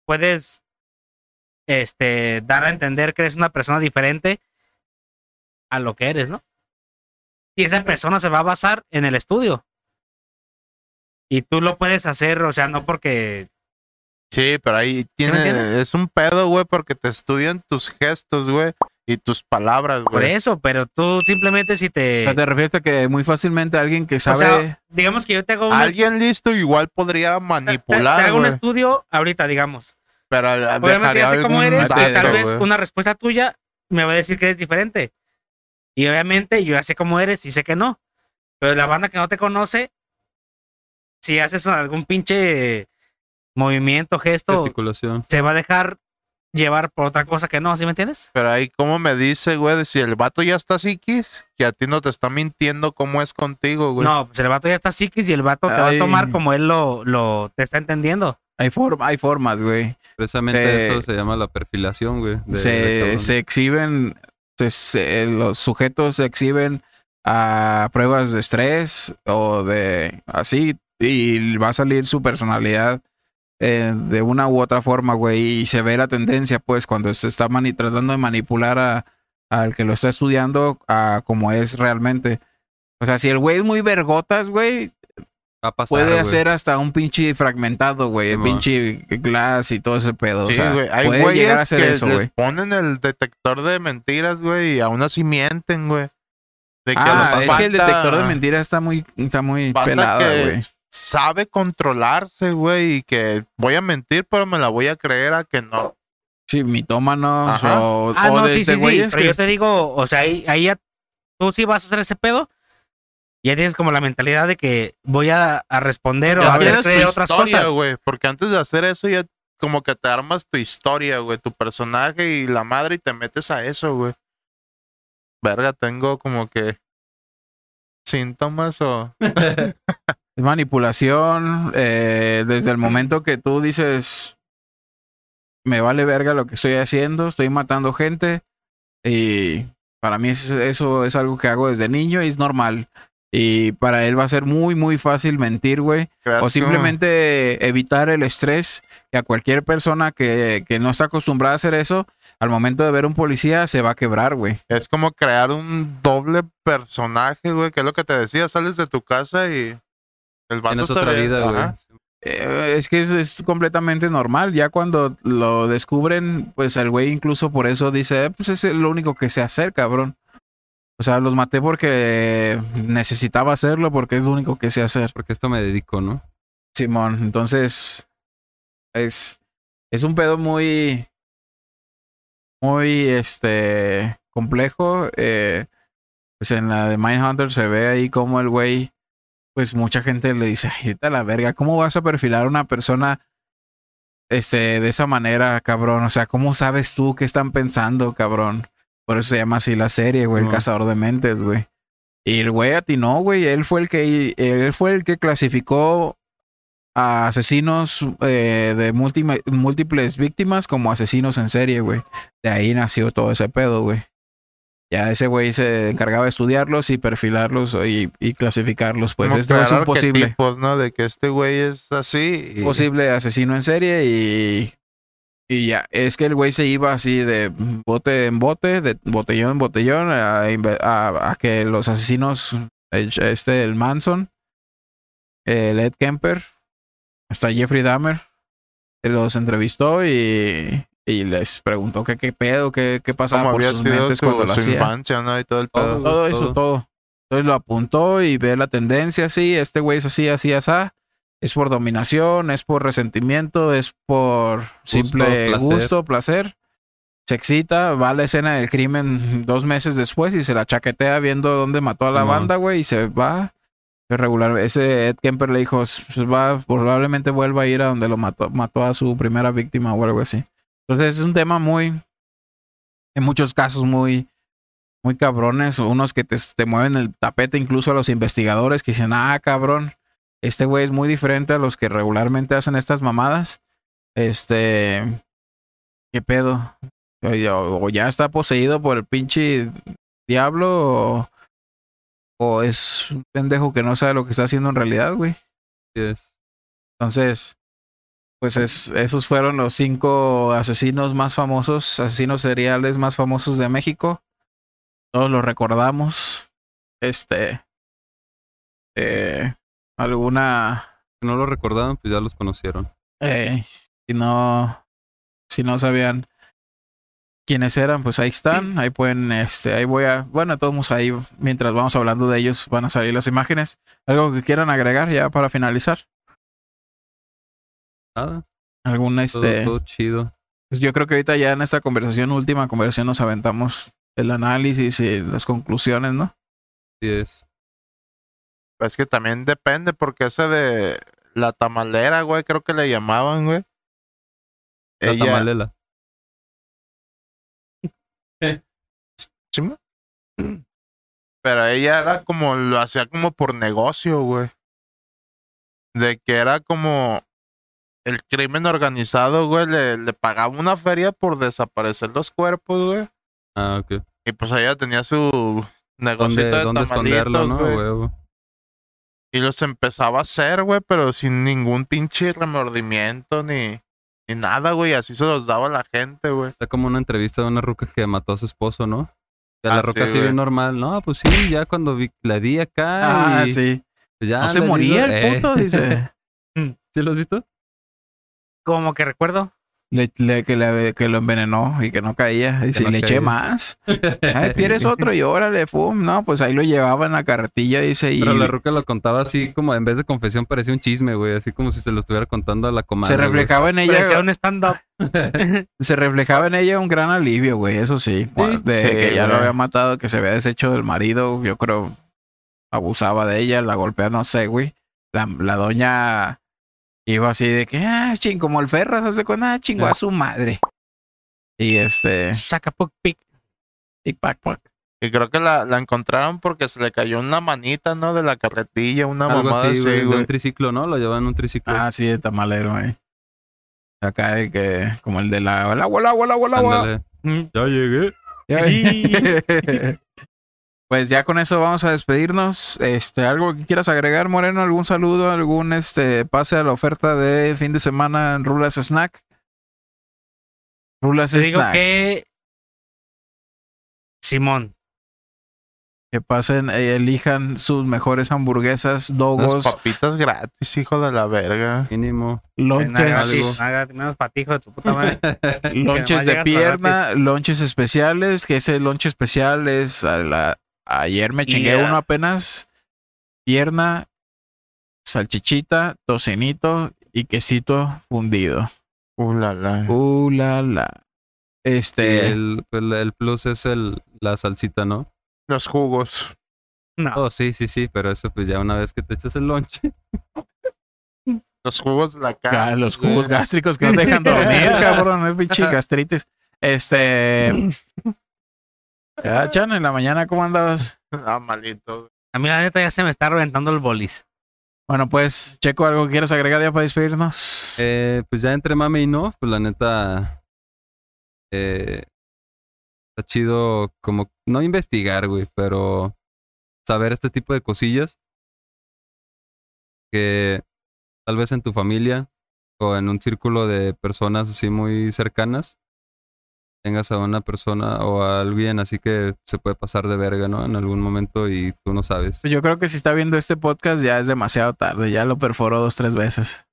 puedes este, dar a entender que eres una persona diferente a lo que eres, ¿no? Y esa persona se va a basar en el estudio. Y tú lo puedes hacer, o sea, no porque Sí, pero ahí tiene, es un pedo, güey, porque te estudian tus gestos, güey, y tus palabras, por güey. eso, pero tú simplemente si te... te refieres a que muy fácilmente alguien que o sabe. sea, digamos que yo te hago un, Alguien listo igual podría te- te manipular, hago un estudio ahorita, digamos. Pero Obviamente dejaría ya sé cómo eres y tal vez una respuesta tuya me va a decir que eres diferente. Y obviamente yo ya sé cómo eres y sé que no. Pero la banda que no te conoce, si haces algún pinche movimiento, gesto, Articulación. se va a dejar llevar por otra cosa que no, ¿sí me entiendes? Pero ahí, ¿cómo me dice, güey? Si el vato ya está psiquis, que a ti no te está mintiendo cómo es contigo, güey. No, pues el vato ya está psiquis y el vato te va a Ay. tomar como él lo, lo te está entendiendo. Hay, for- hay formas, güey. Precisamente Eh, eso se llama la perfilación, güey. Se, exhiben, se- se- los sujetos se exhiben a pruebas de estrés o de así, y va a salir su personalidad eh, de una u otra forma, güey, y se ve la tendencia, pues, cuando se está mani- tratando de manipular a, al que lo está estudiando a como es realmente. O sea, si el güey es muy vergotas, güey, Va a pasar, puede hacer hasta un pinche fragmentado, güey, el pinche glass y todo ese pedo. o Sí, sea, güey. Hay puede llegar a hacer que eso, les güey. ponen el detector de mentiras, güey, y aún así mienten, güey. De que Ah, es que el detector de mentiras está muy, está muy que- güey. sabe controlarse, güey, y que voy a mentir, pero me la voy a creer a que no. Sí, mitómanos Ajá. o, Ah, o no, de sí, este sí, sí. Pero que- yo te digo, o sea, ahí, ahí ya tú sí vas a hacer ese pedo. Ya tienes como la mentalidad de que voy a, a responder o a hacer otras historia, cosas. güey, porque antes de hacer eso ya como que te armas tu historia, güey, tu personaje y la madre y te metes a eso, güey. Verga, tengo como que síntomas o Es manipulación. eh, desde el momento que tú dices, me vale verga lo que estoy haciendo, estoy matando gente. Y para mí es- eso es algo que hago desde niño y es normal. Y para él va a ser muy, muy fácil mentir, güey. O simplemente evitar el estrés que a cualquier persona que, que no está acostumbrada a hacer eso, al momento de ver un policía se va a quebrar, güey. Es como crear un doble personaje, güey, que es lo que te decía, sales de tu casa y el se otra ve- vida, güey. ajá. Eh, es que es, es completamente normal. Ya cuando lo descubren, pues el güey incluso por eso dice, "Eh, pues es lo único que sé hacer, cabrón. O sea, los maté porque necesitaba hacerlo, porque es lo único que sé hacer. Porque esto me dedico, ¿no? Simón, entonces es, es un pedo muy, muy, este, complejo. eh, pues en la de Mindhunter se ve ahí como el güey, pues mucha gente le dice, ay, vete a la verga, ¿cómo vas a perfilar a una persona, este, de esa manera, cabrón? O sea, ¿cómo sabes tú qué están pensando, cabrón? Por eso se llama así la serie, güey, el cazador de mentes, güey. Y el güey atinó, güey. Él fue el que él fue el que clasificó a asesinos eh, de múltiples víctimas como asesinos en serie, güey. De ahí nació todo ese pedo, güey. Ya ese güey se encargaba de estudiarlos y perfilarlos y, y clasificarlos. Pues Como esto es crear un posible, arquetipos, ¿no? De que este güey es así. y- posible asesino en serie y, y ya. Es que el güey se iba así de bote en bote, de botellón en botellón, a, a- a que los asesinos, el- este, el Manson, el Ed Kemper, hasta Jeffrey Dahmer, se los entrevistó y, y les preguntó que qué pedo, qué, qué pasaba por sus mentes su, cuando lo su hacía. infancia, ¿no? Y todo el Todo, pedo. Todo eso, todo. todo. Entonces lo apuntó y ve la tendencia así, este güey es así, así, así. Es por dominación, es por resentimiento, es por simple placer. gusto, placer. Se excita, va a la escena del crimen dos meses después y se la chaquetea viendo dónde mató a la banda, güey, y se va. Es regular. Ese Ed Kemper le dijo, "S- va, probablemente vuelva a ir a donde lo mató, mató a su primera víctima o algo así. Entonces es un tema muy, en muchos casos muy, muy cabrones, unos que te, te mueven el tapete incluso a los investigadores que dicen, ah, cabrón, este güey es muy diferente a los que regularmente hacen estas mamadas. Este, ¿qué pedo? O ya, o ya está poseído por el pinche diablo o, o es un pendejo que no sabe lo que está haciendo en realidad, güey. Entonces, Pues es, esos fueron los cinco asesinos más famosos, asesinos seriales más famosos de México. Todos los recordamos. Este. Eh, alguna. Si no lo recordaban, pues ya los conocieron. Eh, si no. Si no sabían quiénes eran, pues ahí están. Ahí pueden, este, ahí voy a. Bueno, todos ahí, mientras vamos hablando de ellos, van a salir las imágenes. ¿Algo que quieran agregar ya para finalizar? Nada, ¿Algún todo, este? todo chido. Pues yo creo que ahorita ya en esta conversación, última conversación, nos aventamos el análisis y las conclusiones, ¿no? Sí es. Es que también depende, porque ese de la tamalera, güey, creo que le llamaban, güey. La Ella, tamalela. ¿Sí, mo? Pero ella era como, lo hacía como por negocio, güey. De que era como el crimen organizado, güey, le, le pagaba una feria por desaparecer los cuerpos, güey. Ah, ok. Y pues ella tenía su negocio ¿Dónde, de dónde esconderlo, tamalitos, no? güey. Huevo. Y los empezaba a hacer, güey, pero sin ningún pinche remordimiento ni, ni nada, güey. Así se los daba a la gente, güey. Está como una entrevista de una ruca que mató a su esposo, ¿no? Y a Ah, la ruca sí, así bien normal. No, pues sí, ya cuando vi, la di acá. Ah, y, sí. pues ya No se moría el puto, Eh, dice. ¿Sí lo has visto? Como que recuerdo. Le- le- que, le- que lo envenenó y que no caía. Dice, no le eché más. Ay, ¿Quieres otro? Y órale, fum. No, pues ahí lo llevaba en la carretilla, dice. Y Pero la ruca lo contaba así como en vez de confesión parecía un chisme, güey. Así como si se lo estuviera contando a la comadre. se güey. reflejaba en Parecía ella. un stand-up. Se reflejaba en ella un gran alivio, güey. Eso sí. De Sí, que ya lo había matado, que se había deshecho del marido. Yo creo abusaba de ella, la golpea, no sé, güey. La, la doña iba así de que, ah, ching, como el Ferras, hace con, ah, chingo a su madre. Y este, Saca puck pic. y pac, pac. Y creo que la, la encontraron porque se le cayó una manita, ¿no? De la carretilla, una Algo mamada así, güey. un triciclo, ¿no? Lo llevaban en un triciclo. Ah, sí, de tamalero, güey. Acá de que, como el de la, el agua, el agua, el agua, el agua. Ándale. Mm. Ya llegué. Pues ya con eso vamos a despedirnos. Este, algo que quieras agregar, Moreno, algún saludo, algún este pase a la oferta de fin de semana en Rulas Snack. Rulas Te digo Snack. Que... que. Simón. pasen, eh, elijan sus mejores hamburguesas, Las dogos, papitas gratis, hijo de la verga. Mínimo. lonches, menos patijo de tu puta madre. lonches Que de pierna, lonches especiales, que ese lonche especial es a la- ayer me chingué Yeah. uno apenas, pierna, salchichita, tocinito y quesito fundido. Uh, la, la. Uh, la, la. Y Este, el, el, el plus es el, la salsita, ¿no? Los jugos. No. Oh, sí, sí, sí, pero eso pues ya una vez que te echas el lonche. Los jugos de la cara. los jugos gástricos que no dejan dormir, cabrón, es pinche gastritis. Este, ya, Chan, en la mañana, ¿cómo andabas? Ah, malito. A mí la neta ya se me está reventando el bolis. Bueno, pues, Checo, ¿algo que quieras agregar ya para despedirnos? Eh, pues ya entre mame y no, pues la neta. Eh, está chido como. No investigar, güey, pero saber este tipo de cosillas. Que tal vez en tu familia o en un círculo de personas así muy cercanas tengas a una persona o a alguien así que se puede pasar de verga, ¿no? En algún momento y tú no sabes. Yo creo que si está viendo este podcast ya es demasiado tarde, ya lo perforó dos, tres veces.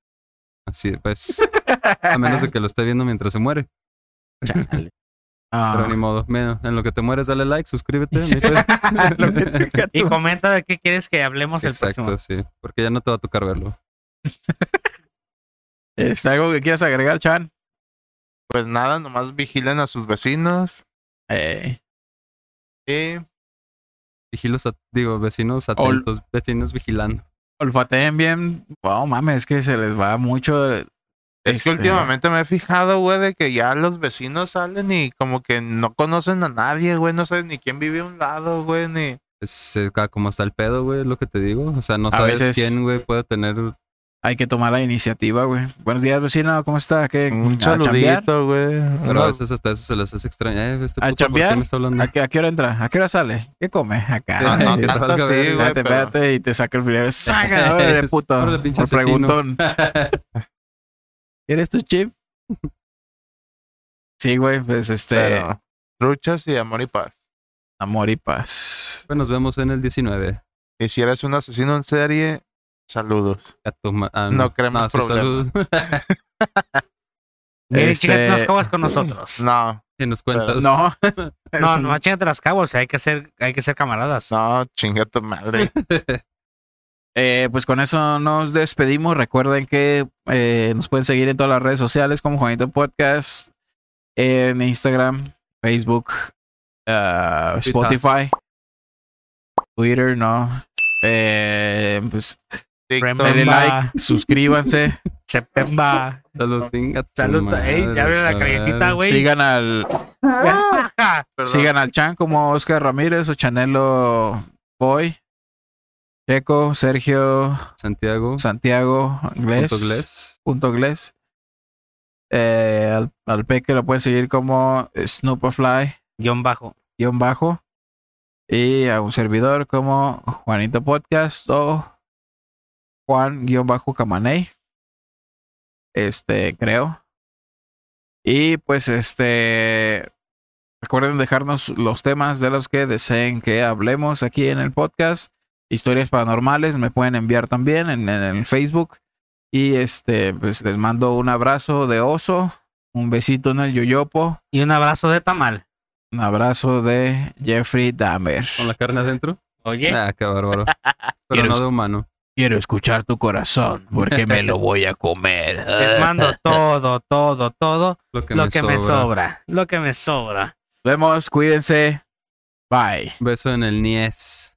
Así, pues, a menos de que lo esté viendo mientras se muere. Ah. Pero ni modo. Mira, en lo que te mueres, dale like, suscríbete. Y comenta de qué quieres que hablemos el Exacto, próximo. sí. Porque ya no te va a tocar verlo. Este, ¿Algo que quieras agregar, Chan? Pues nada, nomás vigilen a sus vecinos. Eh, Y Vigilos, at- digo, vecinos atentos, vecinos vigilando. olfateen bien. Wow, mames, es que se les va mucho. es que este, últimamente me he fijado, güey, de que ya los vecinos salen y como que no conocen a nadie, güey. No saben ni quién vive a un lado, güey, ni. Es como está el pedo, güey, lo que te digo. O sea, no A sabes veces- quién, güey, puede tener. Hay que tomar la iniciativa, güey. Buenos días, vecino. ¿Cómo está? ¿Qué? Un saludito, güey. Pero a veces hasta eso se les hace extraño. Eh, este ¿A puto, ¿por qué chambear? me está hablando? ¿A qué, a qué hora entra? ¿A qué hora sale? ¿Qué come? Acá. No, no que tanto así, güey, Espérate, pero- espérate, y te saca el filero. ¡Saca! órale, puto! Órale, pinche Por asesino. preguntón. ¿Quieres tu chip? Sí, güey, pues este. Pero, truchas y amor y paz. Amor y paz. Pues nos vemos en el 19. Y si eres un asesino en serie, saludos. A tu ma- ah, No queremos sí, problemas. salud. Miren, Este- chíngate unas cabas con nosotros. No, y nos cuentas. No. No, no, chíngate las cabas, hay que ser, hay que ser camaradas. no, chinga tu madre. Eh, pues con eso nos despedimos. Recuerden que eh, nos pueden seguir en todas las redes sociales como Juanito Podcast, en Instagram, Facebook, ah. Spotify, Twitter, no. Eh, pues TikTok. Denle like, suscríbanse, Septemba. Salud, Salud, ey, ya vieron la galletita, güey. sigan al sigan al Chan como Oscar Ramírez o Chanelo Boy, Checo, Sergio, Santiago. Santiago, Gles. punto Gles. punto Gles. Eh, al, al Peque lo pueden seguir como Snoopafly Guión bajo. guion bajo. Y a un servidor como Juanito Podcast o Juan guion bajo Camaney. Este, creo. Y pues este. Recuerden dejarnos los temas de los que deseen que hablemos aquí en el podcast. Historias paranormales me pueden enviar también en, en el Facebook. Y este, pues les mando un abrazo de oso, un besito en el yoyopo, Y un abrazo de tamal. un abrazo de Jeffrey Dahmer. Con la carne adentro. Oye, Ah, qué bárbaro. Pero ¿Quieres- no de humano. Quiero escuchar tu corazón porque me lo voy a comer. les mando todo, todo, todo Lo que, lo me, que sobra. me sobra. Lo que me sobra. Nos vemos, cuídense. Bye. Beso en el niés.